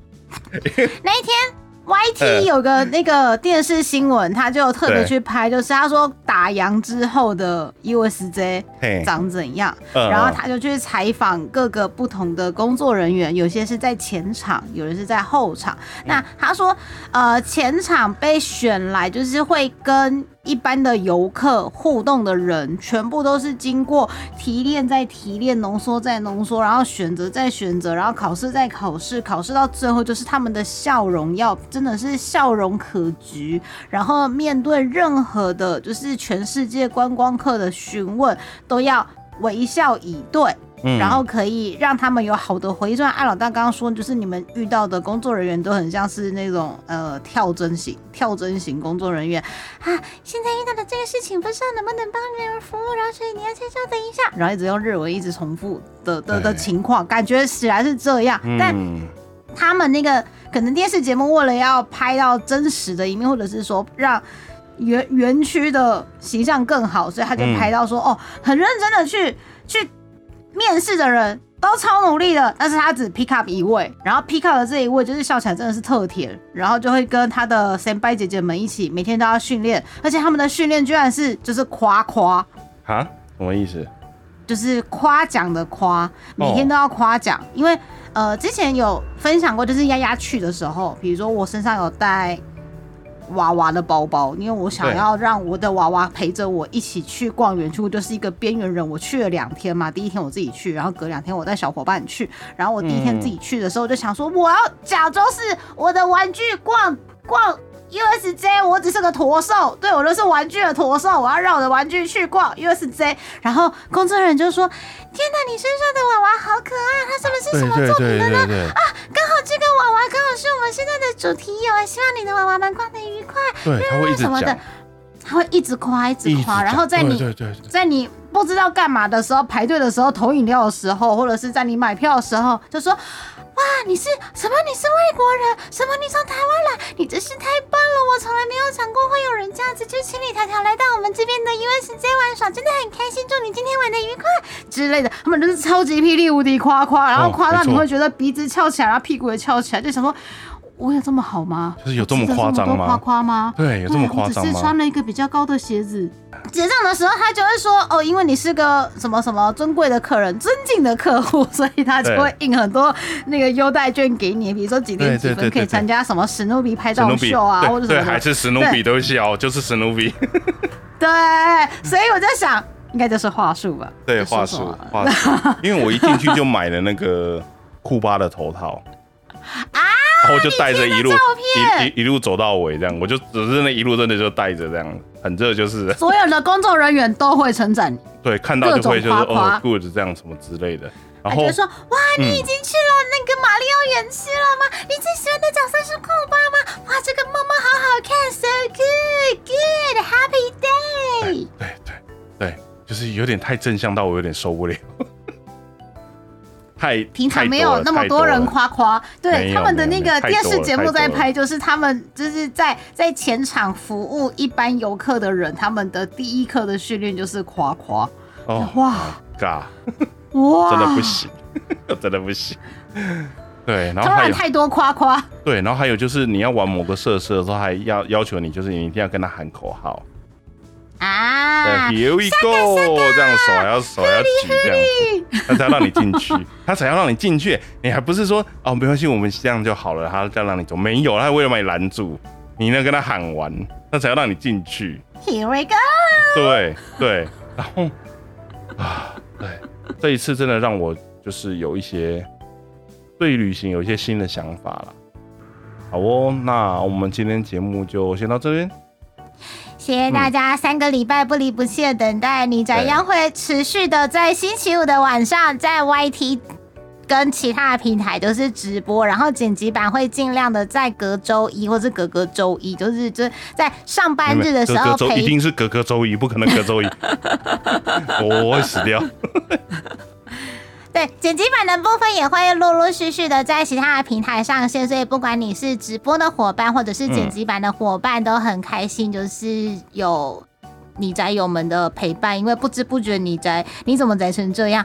那一天呃，YT 有个那个电视新闻，他就特别去拍，就是他说打烊之后的 USJ，长怎样，嗯。然后他就去采访各个不同的工作人员，有些是在前场，有的是在后场。那他说，呃，前场被选来就是会跟一般的游客互动的人，全部都是经过提炼再提炼、浓缩再浓缩，然后选择再选择，然后考试再考试，考试到最后就是他们的笑容要真的是笑容可掬，然后面对任何的就是全世界观光客的询问，都要微笑以对。嗯。然后可以让他们有好的回忆。就像艾老大刚刚说，就是你们遇到的工作人员都很像是那种呃跳针型、跳针型工作人员。啊。现在遇到的这个事情，不知道能不能帮人服务，然后所以你要先稍等一下，然后一直用日文一直重复的的的情况，感觉起来是这样，但嗯，他们那个可能电视节目为了要拍到真实的一面，或者是说让园园区的形象更好，所以他就嗯。拍到说、哦，很认真的去去面试的人都超努力的，但是他只 pick up 一位，然后 pick up 的这一位就是笑起来真的是特甜，然后就会跟他的 s 拜姐姐们一起每天都要训练，而且他们的训练居然是就是夸夸。啊，什么意思？就是夸奖的夸，每天都要夸奖，因为呃之前有分享过，就是丫丫去的时候，比如说我身上有带娃娃的包包，因为我想要让我的娃娃陪着我一起去逛园区，我就是一个边缘人。我去了两天嘛，第一天我自己去，然后隔两天我带小伙伴去，然后我第一天自己去的时候就想说，我要假装是我的玩具逛逛。USJ，我只是个驼兽，对我就是玩具的驼兽，我要让我的玩具去逛 USJ。然后工作人员就说：“天哪，你身上的娃娃好可爱，它是不是什么作品的呢？对对，刚好这个娃娃刚好是我们现在的主题哦，希望你的娃娃们逛的愉快。对，他会一直什么的，他会一直夸，一直夸，然后在你对对对在你不知道干嘛的时候，排队的时候，投饮料的时候，或者是在你买票的时候，就说：“哇，你是什么？你是外国人？什么？你从台湾来？你真是太棒了！我从来没有想过会有人这样子就千里迢迢来到我们这边的因为时间玩耍，真的很开心。祝你今天玩的愉快之类的，他们都是超级霹雳无敌夸夸，然后夸到你会觉得鼻子翘起来，然后屁股也翘起来，就想说。我有这么好吗？就是有这么夸张吗？夸夸吗？对，有这么夸张吗？只是穿了一个比较高的鞋子。结账的时候，他就会说：“哦，因为你是个什么什么尊贵的客人，尊敬的客户，所以他就会印很多那个优待券给你，比如说几点几分可以参加什么史努比拍照秀啊，或者什么。对，还是史努比都小，就是史努比。对，所以我在想，应该就是话术吧？对，话术，话术。因为我一进去就买了那个库巴的头套啊。然后就带着一路一一一路走到尾，这样我就只是那一路真的就带着这样，很热就是。所有的工作人员都会称赞你，对，看到就会就是哦，good 这样什么之类的。然后说哇，你已经去了那个马里奥园区了吗？你最喜欢的角色是库巴吗？哇，这个猫猫好好看，so good，good，happy day。对对对，就是有点太正向到我有点受不了。太平常没有那么多人夸夸，对他们的那个电视节目在拍，就是他们就是在在前场服务一般游客的人，他们的第一课的训练就是夸夸。哦，哇，嘎，哇，真的不行，真的不行。对，然后还有太多夸夸。对，然后还有就是你要玩某个设施的时候，还要要求你，就是你一定要跟他喊口号。啊，Here we go！这样手还要手还要举这样子，他才要让你进去，他才要让你进去。你还不是说哦，没关系，我们这样就好了，他再让你走。没有，他为了把你拦住，你呢跟他喊完，他才要让你进去。Here we go！对对，然后啊，对，这一次真的让我就是有一些对旅行有一些新的想法了。好哦，那我们今天节目就先到这边。谢谢大家三个礼拜不离不弃的等待，你宅将会持续的在星期五的晚上在 YT 跟其他的平台都是直播，然后剪辑版会尽量的在隔周一或是隔隔周一，就是就在上班日的时候陪，一定是隔隔周一，不可能隔周一，我会死掉。对，剪辑版的部分也会陆陆续续的在其他的平台上线，所以不管你是直播的伙伴，或者是剪辑版的伙伴，都很开心，就是有你宅友们的陪伴。因为不知不觉你宅，你怎么宅成这样？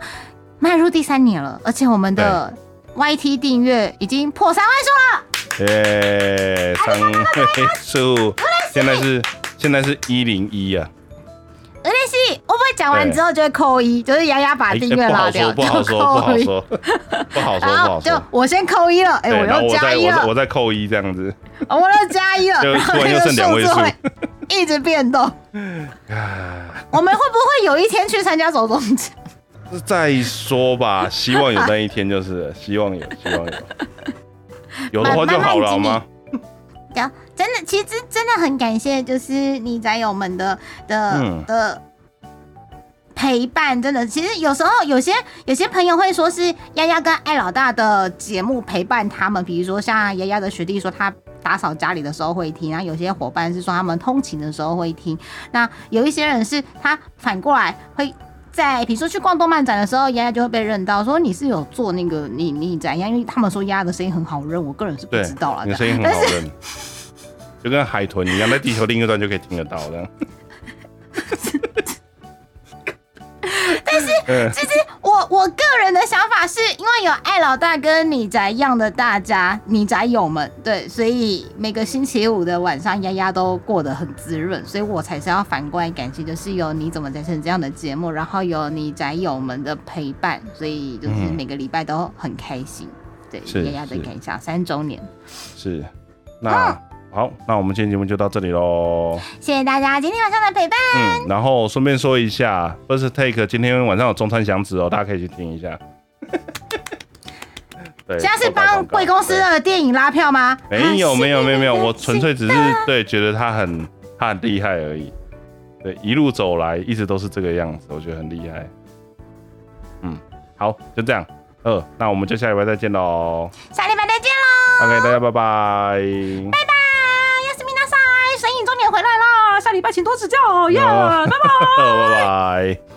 迈入第三年了，而且我们的 YT 订阅已经破三万数了。耶，三位数，现在是现在是一零一啊。有点戏，会不会讲完之后就会扣一？就是丫丫把订阅拉掉，不好说，不好说，不好说，不好说。就我先扣一了，哎，我又加一了，我再扣一这样子，我又加一了，然后 又剩两位数，一直变动。我们会不会有一天去参加走中奖？再说吧，希望有那一天，就是希望有，希望有，有的话就好了吗？真的，其实真的很感谢，就是你宅友们的的的陪伴。真的，其实有时候有些有些朋友会说是丫丫跟艾老大的节目陪伴他们，比如说像丫丫的学弟说他打扫家里的时候会听，然后有些伙伴是说他们通勤的时候会听。那有一些人是他反过来会。在比如说去逛动漫展的时候，丫丫就会被认到，说你是有做那个你你怎样？因为他们说丫丫的声音很好认，我个人是不知道了。你声音很好认，就跟海豚一样，在地球另一端就可以听得到的。但是，其实我我个人的想法是，因为有爱老大跟你宅一样的大家，你宅友们，对，所以每个星期五的晚上，丫丫都过得很滋润，所以我才是要反过来感谢，就是有你怎么宅成这样的节目，然后有你宅友们的陪伴，所以就是每个礼拜都很开心。对，丫丫的感想，三周年。是，那。好，那我们今天节目就到这里喽。谢谢大家今天晚上的陪伴。嗯，然后顺便说一下，First Take 今天晚上有中餐响指哦，大家可以去听一下。对，现在是帮贵公司的电影拉票吗？没有，没有，没有，没有，我纯粹只是对觉得他很他很厉害而已。对，一路走来一直都是这个样子，我觉得很厉害。嗯，好，就这样。呃，那我们就下礼拜再见喽。下礼拜再见喽。OK，大家拜拜。拜拜。回来啦！下礼拜请多指教，耶！拜拜，拜拜。